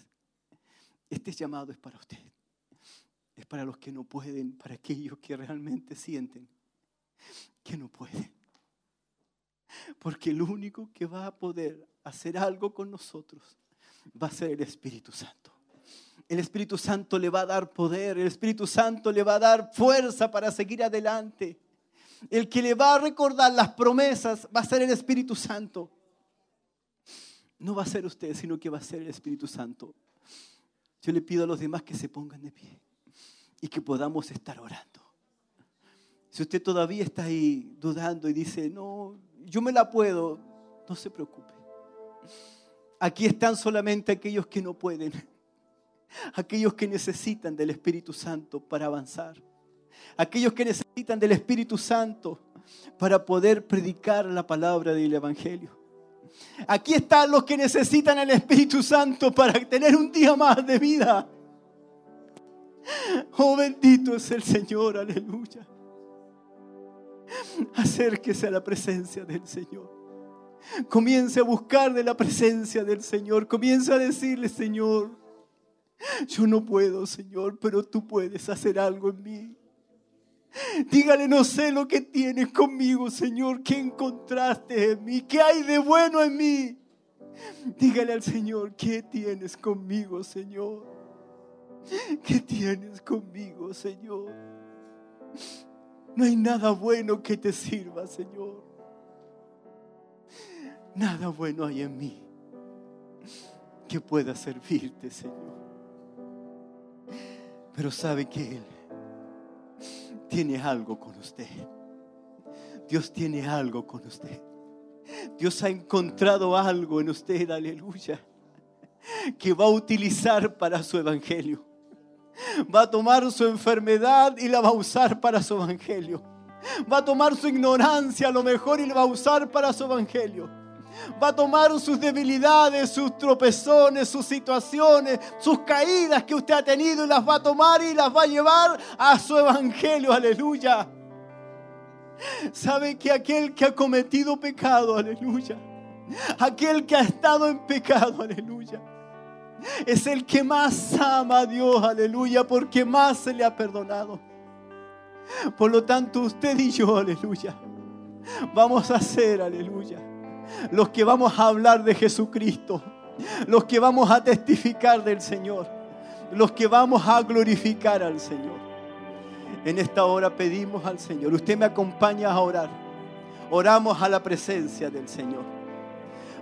Este llamado es para usted. Es para los que no pueden, para aquellos que realmente sienten que no pueden. Porque el único que va a poder hacer algo con nosotros va a ser el Espíritu Santo. El Espíritu Santo le va a dar poder, el Espíritu Santo le va a dar fuerza para seguir adelante. El que le va a recordar las promesas va a ser el Espíritu Santo. No va a ser usted, sino que va a ser el Espíritu Santo. Yo le pido a los demás que se pongan de pie y que podamos estar orando. Si usted todavía está ahí dudando y dice, no, yo me la puedo, no se preocupe. Aquí están solamente aquellos que no pueden aquellos que necesitan del Espíritu Santo para avanzar, aquellos que necesitan del Espíritu Santo para poder predicar la palabra del Evangelio. Aquí están los que necesitan el Espíritu Santo para tener un día más de vida. Oh bendito es el Señor, aleluya. Acérquese a la presencia del Señor. Comience a buscar de la presencia del Señor. Comience a decirle, Señor, yo no puedo, Señor, pero tú puedes hacer algo en mí. Dígale, no sé lo que tienes conmigo, Señor, ¿qué encontraste en mí? ¿Qué hay de bueno en mí? Dígale al Señor, ¿qué tienes conmigo, Señor? ¿Qué tienes conmigo, Señor? No hay nada bueno que te sirva, Señor. Nada bueno hay en mí que pueda servirte, Señor. Pero sabe que Él tiene algo con usted. Dios tiene algo con usted. Dios ha encontrado algo en usted, aleluya, que va a utilizar para su evangelio. Va a tomar su enfermedad y la va a usar para su evangelio. Va a tomar su ignorancia a lo mejor y la va a usar para su evangelio va a tomar sus debilidades, sus tropezones, sus situaciones, sus caídas que usted ha tenido y las va a tomar y las va a llevar a su evangelio, aleluya. Sabe que aquel que ha cometido pecado, aleluya, aquel que ha estado en pecado, aleluya, es el que más ama a Dios, aleluya, porque más se le ha perdonado. Por lo tanto, usted y yo, aleluya, vamos a hacer, aleluya los que vamos a hablar de Jesucristo, los que vamos a testificar del Señor, los que vamos a glorificar al Señor. En esta hora pedimos al Señor, usted me acompaña a orar. Oramos a la presencia del Señor.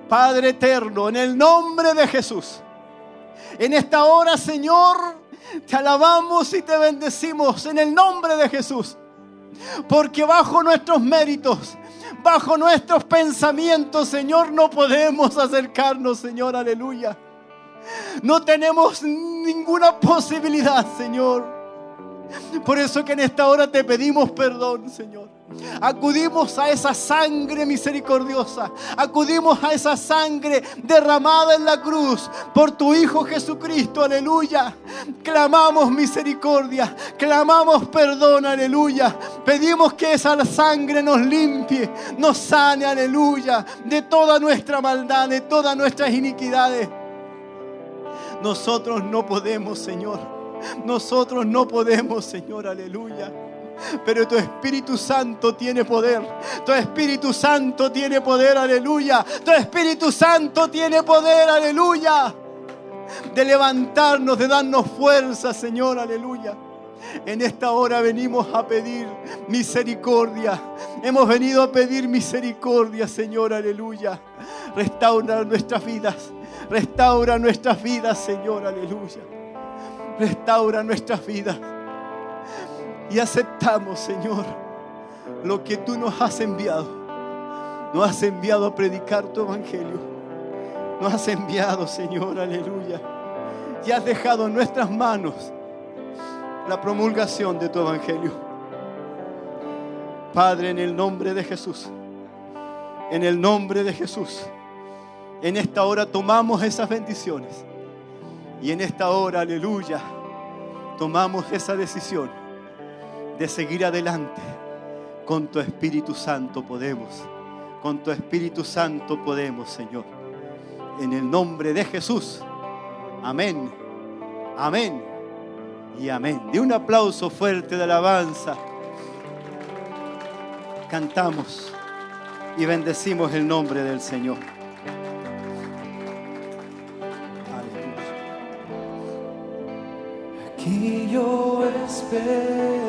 Padre eterno, en el nombre de Jesús, en esta hora, Señor, te alabamos y te bendecimos en el nombre de Jesús. Porque bajo nuestros méritos, bajo nuestros pensamientos, Señor, no podemos acercarnos, Señor, aleluya. No tenemos ninguna posibilidad, Señor. Por eso que en esta hora te pedimos perdón, Señor. Acudimos a esa sangre misericordiosa. Acudimos a esa sangre derramada en la cruz por tu Hijo Jesucristo. Aleluya. Clamamos misericordia. Clamamos perdón. Aleluya. Pedimos que esa sangre nos limpie, nos sane. Aleluya. De toda nuestra maldad, de todas nuestras iniquidades. Nosotros no podemos, Señor Nosotros no podemos, Señor, aleluya. Pero tu Espíritu Santo tiene poder. Tu Espíritu Santo tiene poder, aleluya. Tu Espíritu Santo tiene poder, aleluya. De levantarnos, de darnos fuerza, Señor, aleluya. En esta hora venimos a pedir misericordia. Hemos venido a pedir misericordia, Señor, aleluya. Restaura nuestras vidas. Restaura nuestras vidas, Señor, aleluya. Restaura nuestras vidas. Y aceptamos, Señor, lo que tú nos has enviado. Nos has enviado a predicar tu evangelio. Nos has enviado, Señor, aleluya. Y has dejado en nuestras manos la promulgación de tu evangelio. Padre, en el nombre de Jesús, en el nombre de Jesús, en esta hora tomamos esas bendiciones. Y en esta hora, aleluya, tomamos esa decisión de seguir adelante. Con tu Espíritu Santo podemos. Con tu Espíritu Santo podemos, Señor. En el nombre de Jesús. Amén. Amén. Y amén. De un aplauso fuerte de alabanza. Cantamos y bendecimos el nombre del Señor. Aleluya. Aquí yo espero,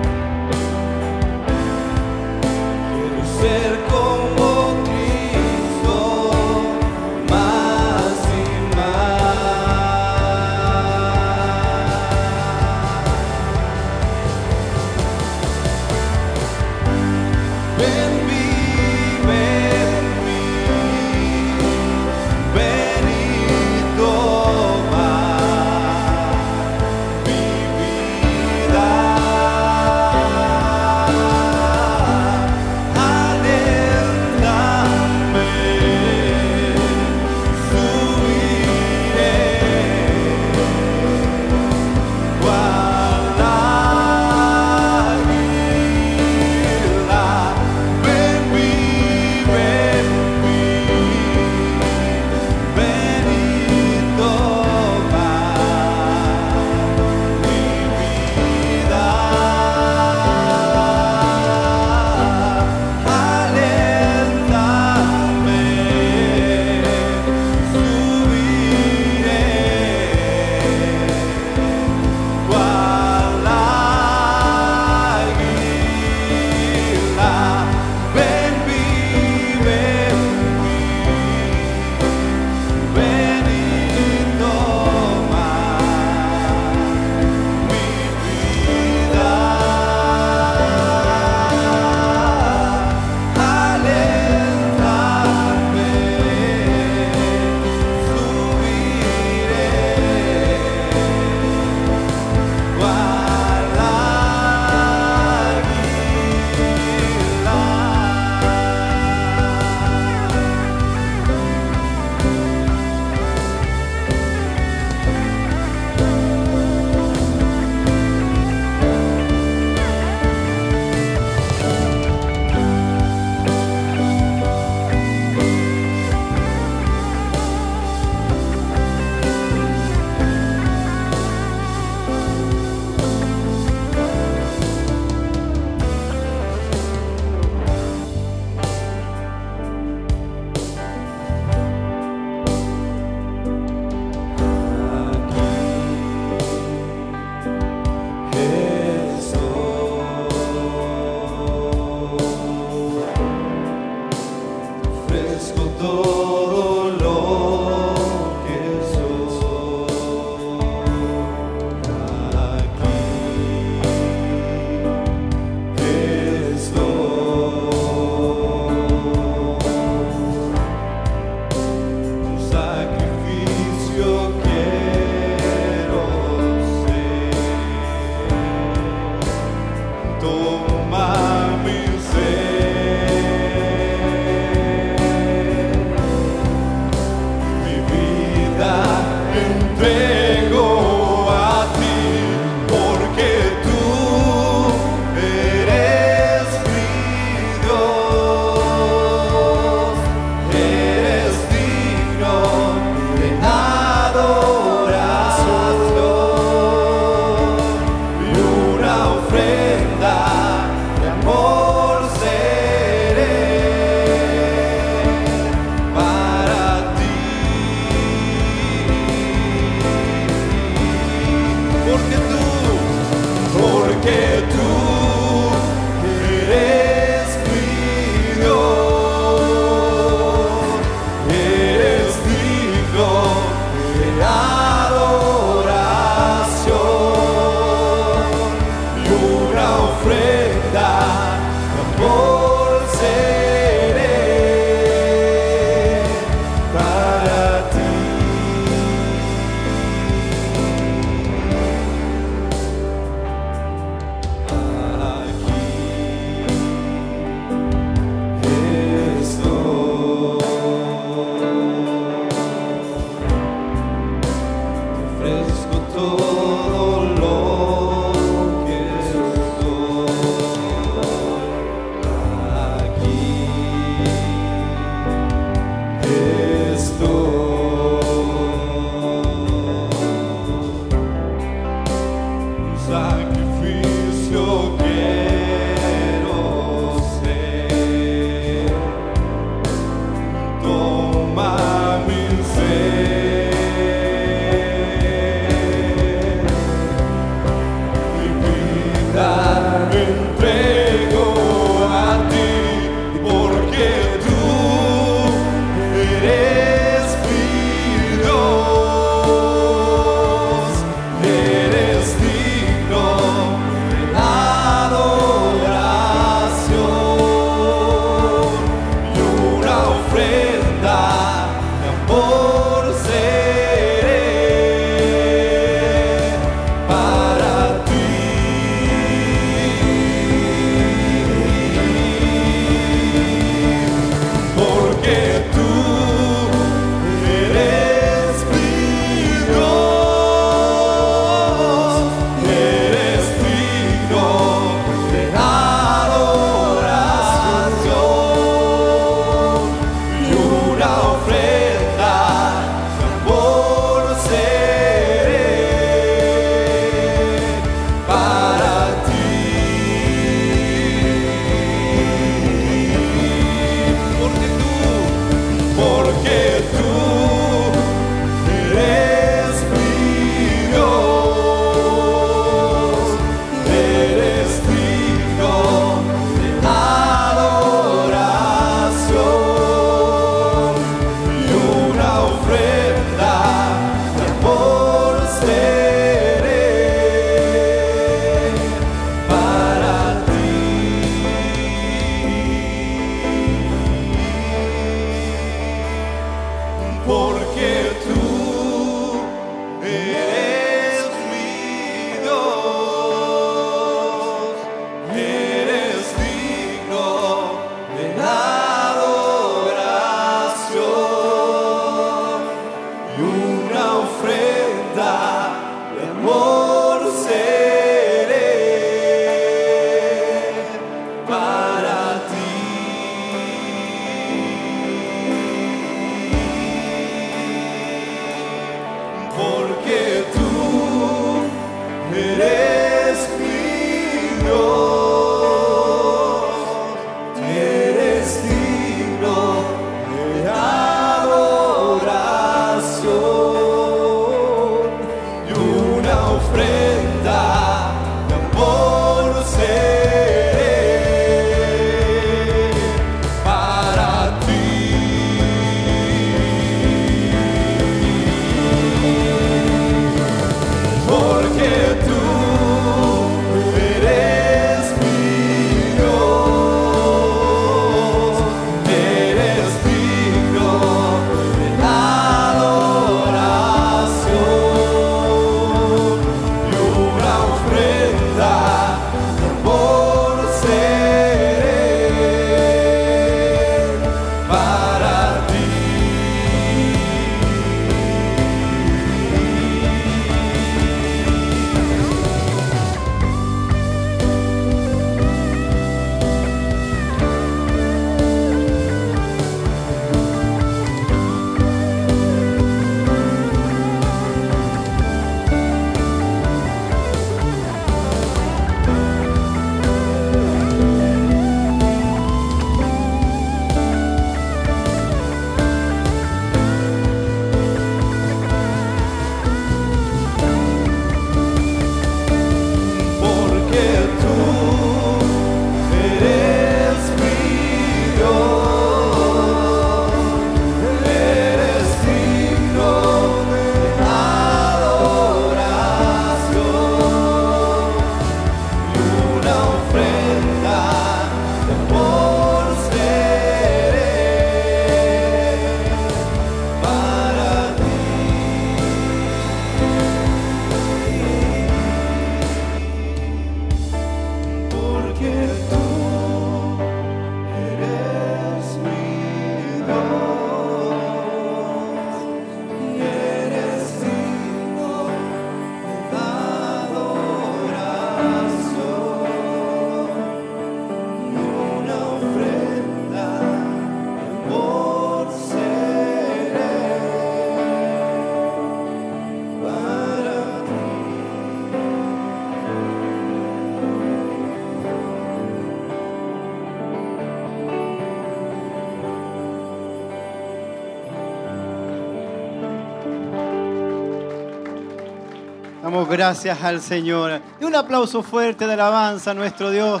Damos gracias al Señor. Y un aplauso fuerte de alabanza a nuestro Dios.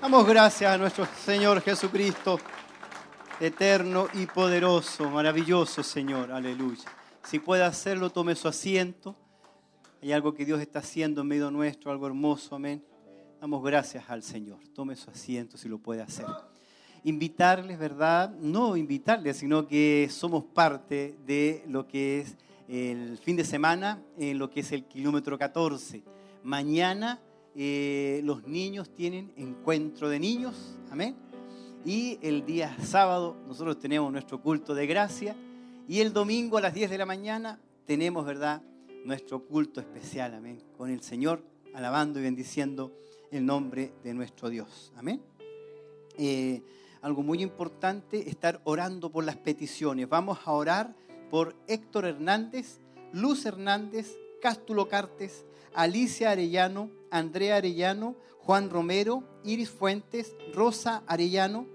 Damos gracias a nuestro Señor Jesucristo, eterno y poderoso, maravilloso Señor. Aleluya. Si puede hacerlo, tome su asiento. Hay algo que Dios está haciendo en medio nuestro, algo hermoso, amén. Damos gracias al Señor. Tome su asiento si lo puede hacer. Invitarles, ¿verdad? No invitarles, sino que somos parte de lo que es el fin de semana en lo que es el kilómetro 14. Mañana eh, los niños tienen encuentro de niños, amén. Y el día sábado nosotros tenemos nuestro culto de gracia y el domingo a las 10 de la mañana tenemos, ¿verdad?, nuestro culto especial, amén, con el Señor alabando y bendiciendo el nombre de nuestro Dios, amén. Eh, algo muy importante, estar orando por las peticiones. Vamos a orar por Héctor Hernández, Luz Hernández, Cástulo Cartes, Alicia Arellano, Andrea Arellano, Juan Romero, Iris Fuentes, Rosa Arellano,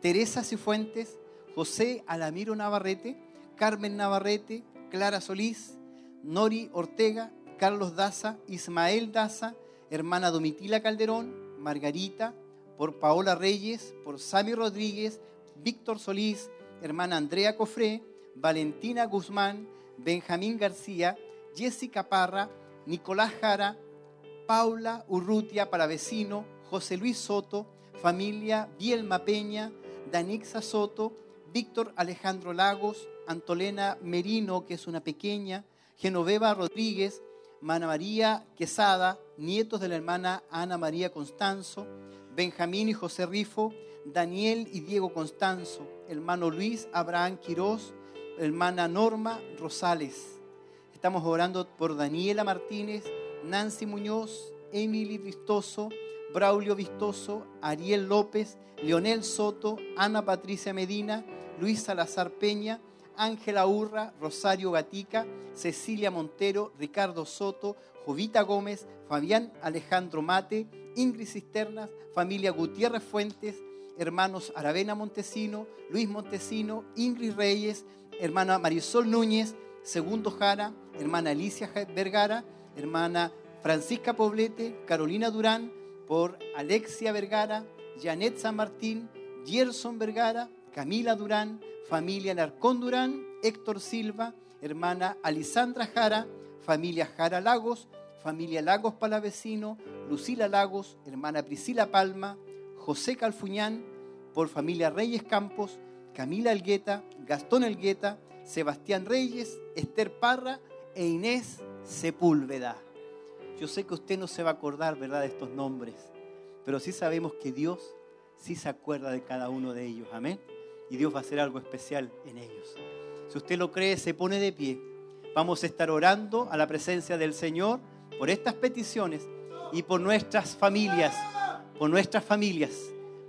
Teresa Cifuentes, José Alamiro Navarrete, Carmen Navarrete, Clara Solís, Nori Ortega, Carlos Daza, Ismael Daza, hermana Domitila Calderón, Margarita, por Paola Reyes, por Sami Rodríguez, Víctor Solís, hermana Andrea Cofré, Valentina Guzmán, Benjamín García, Jessica Parra, Nicolás Jara, Paula Urrutia vecino, José Luis Soto, familia Bielma Peña, Danixa Soto, Víctor Alejandro Lagos, Antolena Merino, que es una pequeña, Genoveva Rodríguez, Mana María Quesada, nietos de la hermana Ana María Constanzo, Benjamín y José Rifo, Daniel y Diego Constanzo, hermano Luis Abraham Quirós, hermana Norma Rosales. Estamos orando por Daniela Martínez, Nancy Muñoz, Emily Vistoso, Braulio Vistoso, Ariel López, Leonel Soto, Ana Patricia Medina, Luis Salazar Peña, Ángela Urra, Rosario Gatica, Cecilia Montero, Ricardo Soto, Jovita Gómez, Fabián Alejandro Mate, Ingrid Cisternas, familia Gutiérrez Fuentes, hermanos Aravena Montesino, Luis Montesino, Ingrid Reyes, hermana Marisol Núñez, Segundo Jara, hermana Alicia Vergara, hermana Francisca Poblete, Carolina Durán, por Alexia Vergara, Janet San Martín, Gerson Vergara, Camila Durán, familia Narcón Durán, Héctor Silva, hermana Alisandra Jara, familia Jara Lagos, familia Lagos Palavecino, Lucila Lagos, hermana Priscila Palma, José Calfuñán, por familia Reyes Campos, Camila Elgueta, Gastón Elgueta, Sebastián Reyes, Esther Parra e Inés Sepúlveda. Yo sé que usted no se va a acordar, ¿verdad?, de estos nombres, pero sí sabemos que Dios sí se acuerda de cada uno de ellos. Amén. Y Dios va a hacer algo especial en ellos. Si usted lo cree, se pone de pie. Vamos a estar orando a la presencia del Señor por estas peticiones y por nuestras familias, por nuestras familias,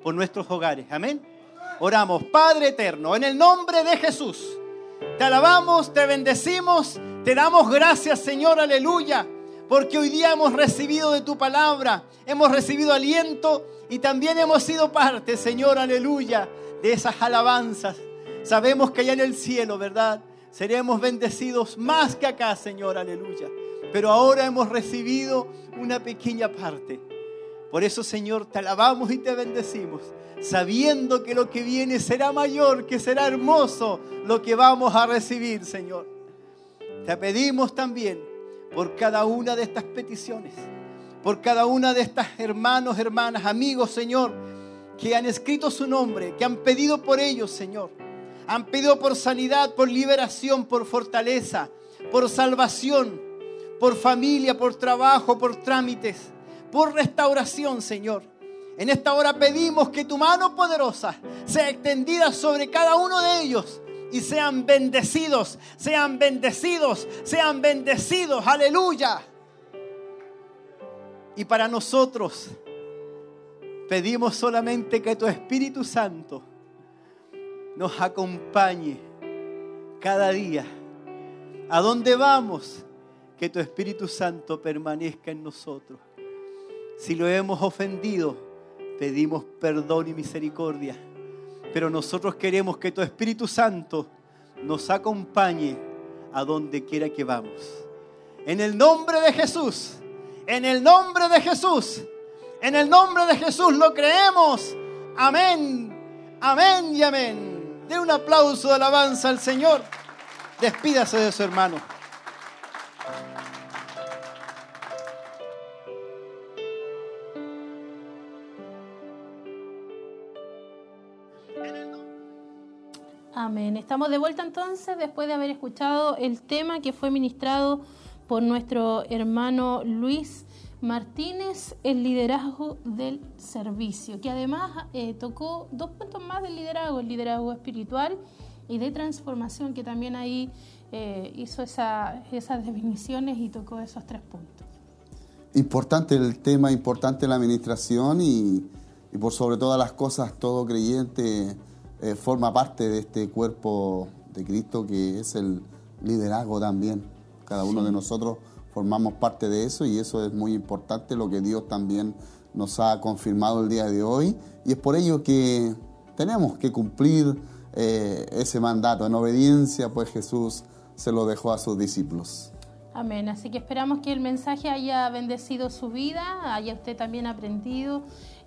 por nuestros hogares. Amén. Oramos, Padre eterno, en el nombre de Jesús. Te alabamos, te bendecimos, te damos gracias, Señor, aleluya, porque hoy día hemos recibido de tu palabra, hemos recibido aliento y también hemos sido parte, Señor, aleluya, de esas alabanzas. Sabemos que allá en el cielo, ¿verdad? Seremos bendecidos más que acá, Señor, aleluya. Pero ahora hemos recibido una pequeña parte. Por eso, Señor, te alabamos y te bendecimos sabiendo que lo que viene será mayor, que será hermoso lo que vamos a recibir, Señor. Te pedimos también por cada una de estas peticiones, por cada una de estas hermanos, hermanas, amigos, Señor, que han escrito su nombre, que han pedido por ellos, Señor. Han pedido por sanidad, por liberación, por fortaleza, por salvación, por familia, por trabajo, por trámites, por restauración, Señor. En esta hora pedimos que tu mano poderosa sea extendida sobre cada uno de ellos y sean bendecidos, sean bendecidos, sean bendecidos. Aleluya. Y para nosotros pedimos solamente que tu Espíritu Santo nos acompañe cada día. A donde vamos, que tu Espíritu Santo permanezca en nosotros. Si lo hemos ofendido, pedimos perdón y misericordia. Pero nosotros queremos que tu Espíritu Santo nos acompañe a donde quiera que vamos. En el nombre de Jesús. En el nombre de Jesús. En el nombre de Jesús lo creemos. Amén. Amén y amén. Den un aplauso de alabanza al Señor. Despídase de su hermano. Amén. Estamos de vuelta entonces después de haber escuchado el tema que fue ministrado por nuestro hermano Luis Martínez, el liderazgo del servicio, que además eh, tocó dos puntos más del liderazgo, el liderazgo espiritual y de transformación, que también ahí eh, hizo esa, esas definiciones y tocó esos tres puntos. Importante el tema, importante la administración y por sobre todas las cosas, todo creyente eh, forma parte de este cuerpo de Cristo que es el liderazgo también. Cada uno de nosotros formamos parte de eso y eso es muy importante, lo que Dios también nos ha confirmado el día de hoy. Y es por ello que tenemos que cumplir eh, ese mandato. En obediencia, pues Jesús se lo dejó a sus discípulos. Amén. Así que esperamos que el mensaje haya bendecido su vida, haya usted también aprendido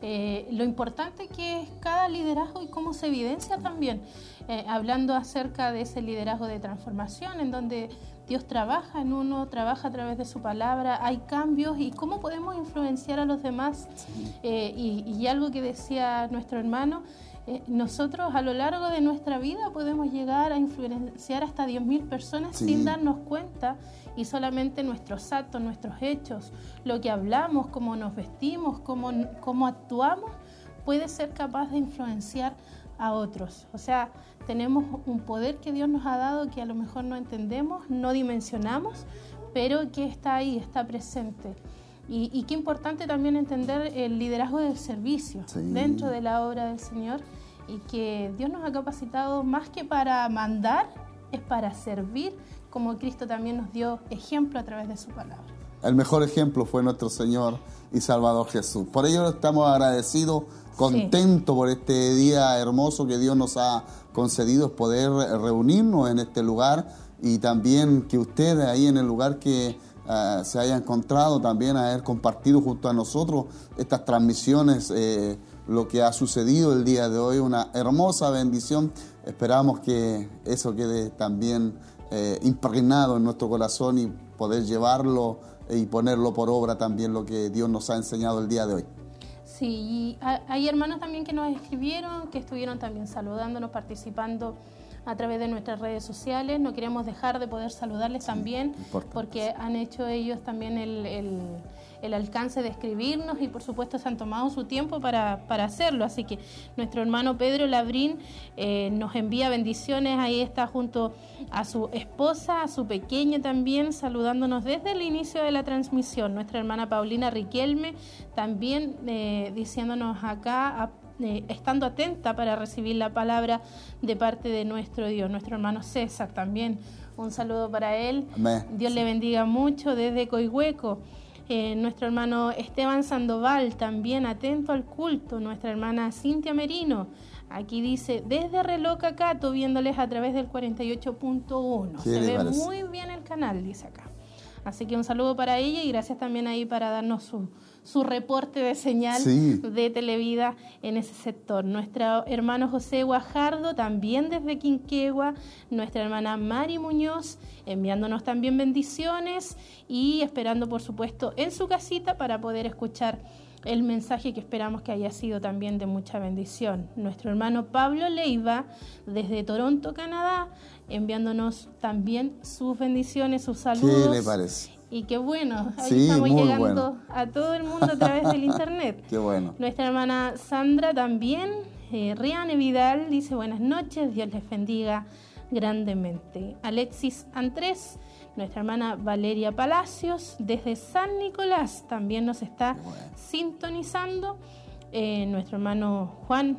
eh, lo importante que es cada liderazgo y cómo se evidencia también, eh, hablando acerca de ese liderazgo de transformación, en donde Dios trabaja en uno, trabaja a través de su palabra, hay cambios y cómo podemos influenciar a los demás. Eh, y, algo que decía nuestro hermano, nosotros a lo largo de nuestra vida podemos llegar a influenciar hasta 10.000 personas sin darnos cuenta y solamente nuestros actos, nuestros hechos, lo que hablamos, cómo nos vestimos, cómo, cómo actuamos, puede ser capaz de influenciar a otros. O sea, tenemos un poder que Dios nos ha dado que a lo mejor no entendemos, no dimensionamos, pero que está ahí, está presente. Y, qué importante también entender el liderazgo del servicio dentro de la obra del Señor y que Dios nos ha capacitado más que para mandar, es para servir como Cristo también nos dio ejemplo a través de su palabra. El mejor ejemplo fue nuestro Señor y Salvador Jesús. Por ello estamos agradecidos, contentos por este día hermoso que Dios nos ha concedido, poder reunirnos en este lugar y también que ustedes ahí en el lugar que eh, se haya encontrado, también haber compartido junto a nosotros estas transmisiones, eh, lo que ha sucedido el día de hoy, una hermosa bendición. Esperamos que eso quede también eh, impregnado en nuestro corazón y poder llevarlo y ponerlo por obra también lo que Dios nos ha enseñado el día de hoy. Sí, hay hermanos también que nos escribieron, que estuvieron también saludándonos, participando a través de nuestras redes sociales. No queremos dejar de poder saludarles también, porque han hecho ellos también el el alcance de escribirnos y por supuesto se han tomado su tiempo para, hacerlo. Así que nuestro hermano Pedro Labrín eh, nos envía bendiciones, ahí está junto a su esposa, a su pequeña también, saludándonos desde el inicio de la transmisión. Nuestra hermana Paulina Riquelme también eh, diciéndonos acá, eh, estando atenta para recibir la palabra de parte de nuestro Dios. Nuestro hermano César también, un saludo para él. Dios le bendiga mucho desde Coihueco. Eh, nuestro hermano Esteban Sandoval, también atento al culto, nuestra hermana Cintia Merino, aquí dice, desde Reloca Cato, viéndoles a través del 48.1. Se ve muy bien el canal, dice acá. Así que un saludo para ella y gracias también ahí para darnos su, su reporte de señal de Televida en ese sector. Nuestro hermano José Guajardo, también desde Quinquegua, nuestra hermana Mari Muñoz, enviándonos también bendiciones y esperando, por supuesto, en su casita para poder escuchar el mensaje que esperamos que haya sido también de mucha bendición. Nuestro hermano Pablo Leiva, desde Toronto, Canadá, enviándonos también sus bendiciones, sus saludos. ¿Qué le parece? Y qué bueno, ahí estamos llegando a todo el mundo a través del internet. *laughs* Qué bueno. Nuestra hermana Sandra también, eh, Riane Vidal, dice buenas noches, Dios les bendiga grandemente. Alexis Andrés, nuestra hermana Valeria Palacios, desde San Nicolás, también nos está sintonizando. Eh, nuestro hermano Juan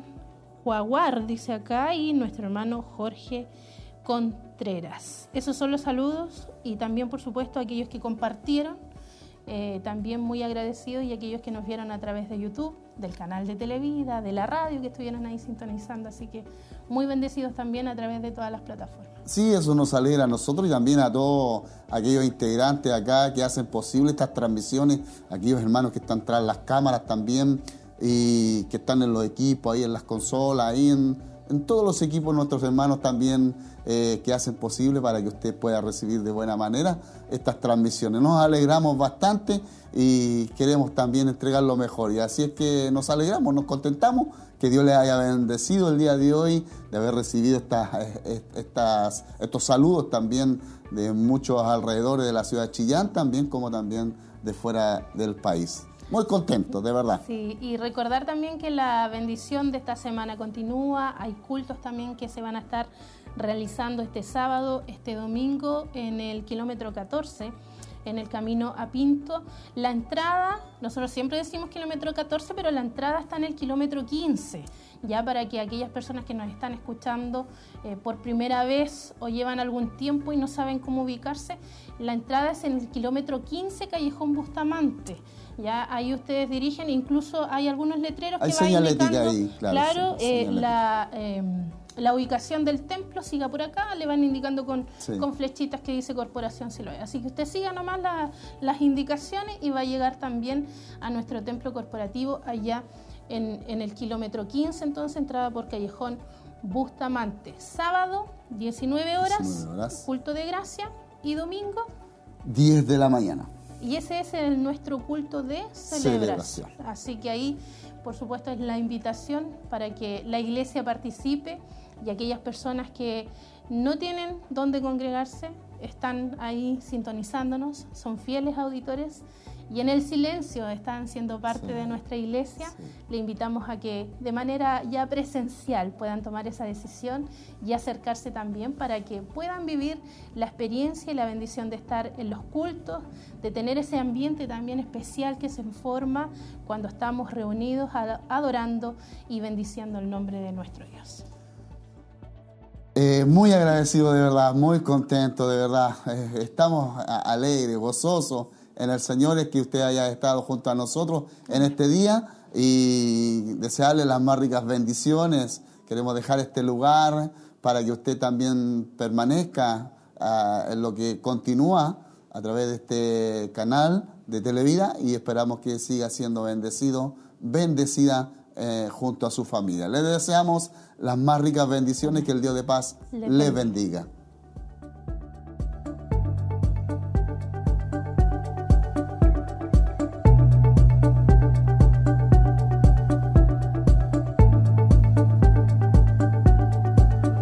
Juaguar, dice acá, y nuestro hermano Jorge Contreras. Esos son los saludos y también, por supuesto, aquellos que compartieron eh, también muy agradecidos y aquellos que nos vieron a través de YouTube, del canal de Televida, de la radio que estuvieron ahí sintonizando, así que muy bendecidos también a través de todas las plataformas. Sí, eso nos alegra a nosotros y también a todos aquellos integrantes acá que hacen posible estas transmisiones, aquellos hermanos que están tras las cámaras también y que están en los equipos, ahí en las consolas, ahí en, todos los equipos nuestros hermanos también eh, que hacen posible para que usted pueda recibir de buena manera estas transmisiones. Nos alegramos bastante y queremos también entregar lo mejor. Y así es que nos alegramos, nos contentamos que Dios les haya bendecido el día de hoy, de haber recibido estas, estas, estos saludos también de muchos alrededores de la ciudad de Chillán, también como también de fuera del país. Muy contento, de verdad. Sí, y recordar también que la bendición de esta semana continúa, hay cultos también que se van a estar realizando este sábado, este domingo en el kilómetro 14 en el camino a Pinto. La entrada, nosotros siempre decimos kilómetro 14, pero la entrada está en el kilómetro 15, ya para que aquellas personas que nos están escuchando eh, por primera vez o llevan algún tiempo y no saben cómo ubicarse, la entrada es en el kilómetro 15, Callejón Bustamante. Ya ahí ustedes dirigen, incluso hay algunos letreros hay que van indicando, ahí, claro, eh, la em, la ubicación del templo, siga por acá, le van indicando con, con flechitas que dice Corporación Siloé. Así que usted siga nomás las indicaciones y va a llegar también a nuestro templo corporativo allá en, el kilómetro 15, entonces entrada por Callejón Bustamante. Sábado, 19 horas, culto de gracia y domingo 10 de la mañana. Y ese es el, nuestro culto de celebración. Así que ahí, por supuesto, es la invitación para que la iglesia participe y aquellas personas que no tienen dónde congregarse están ahí sintonizándonos, son fieles auditores y en el silencio están siendo parte de nuestra iglesia. Le invitamos a que de manera ya presencial puedan tomar esa decisión y acercarse también para que puedan vivir la experiencia y la bendición de estar en los cultos, de tener ese ambiente también especial que se forma cuando estamos reunidos adorando y bendiciendo el nombre de nuestro Dios. Eh, muy agradecido de verdad, muy contento de verdad. Eh, estamos alegres, gozosos en el Señor es que usted haya estado junto a nosotros en este día y desearle las más ricas bendiciones. Queremos dejar este lugar para que usted también permanezca ah, en lo que continúa a través de este canal de Televida y esperamos que siga siendo bendecido, bendecida eh, junto a su familia. Le deseamos las más ricas bendiciones, que el Dios de paz le bendiga.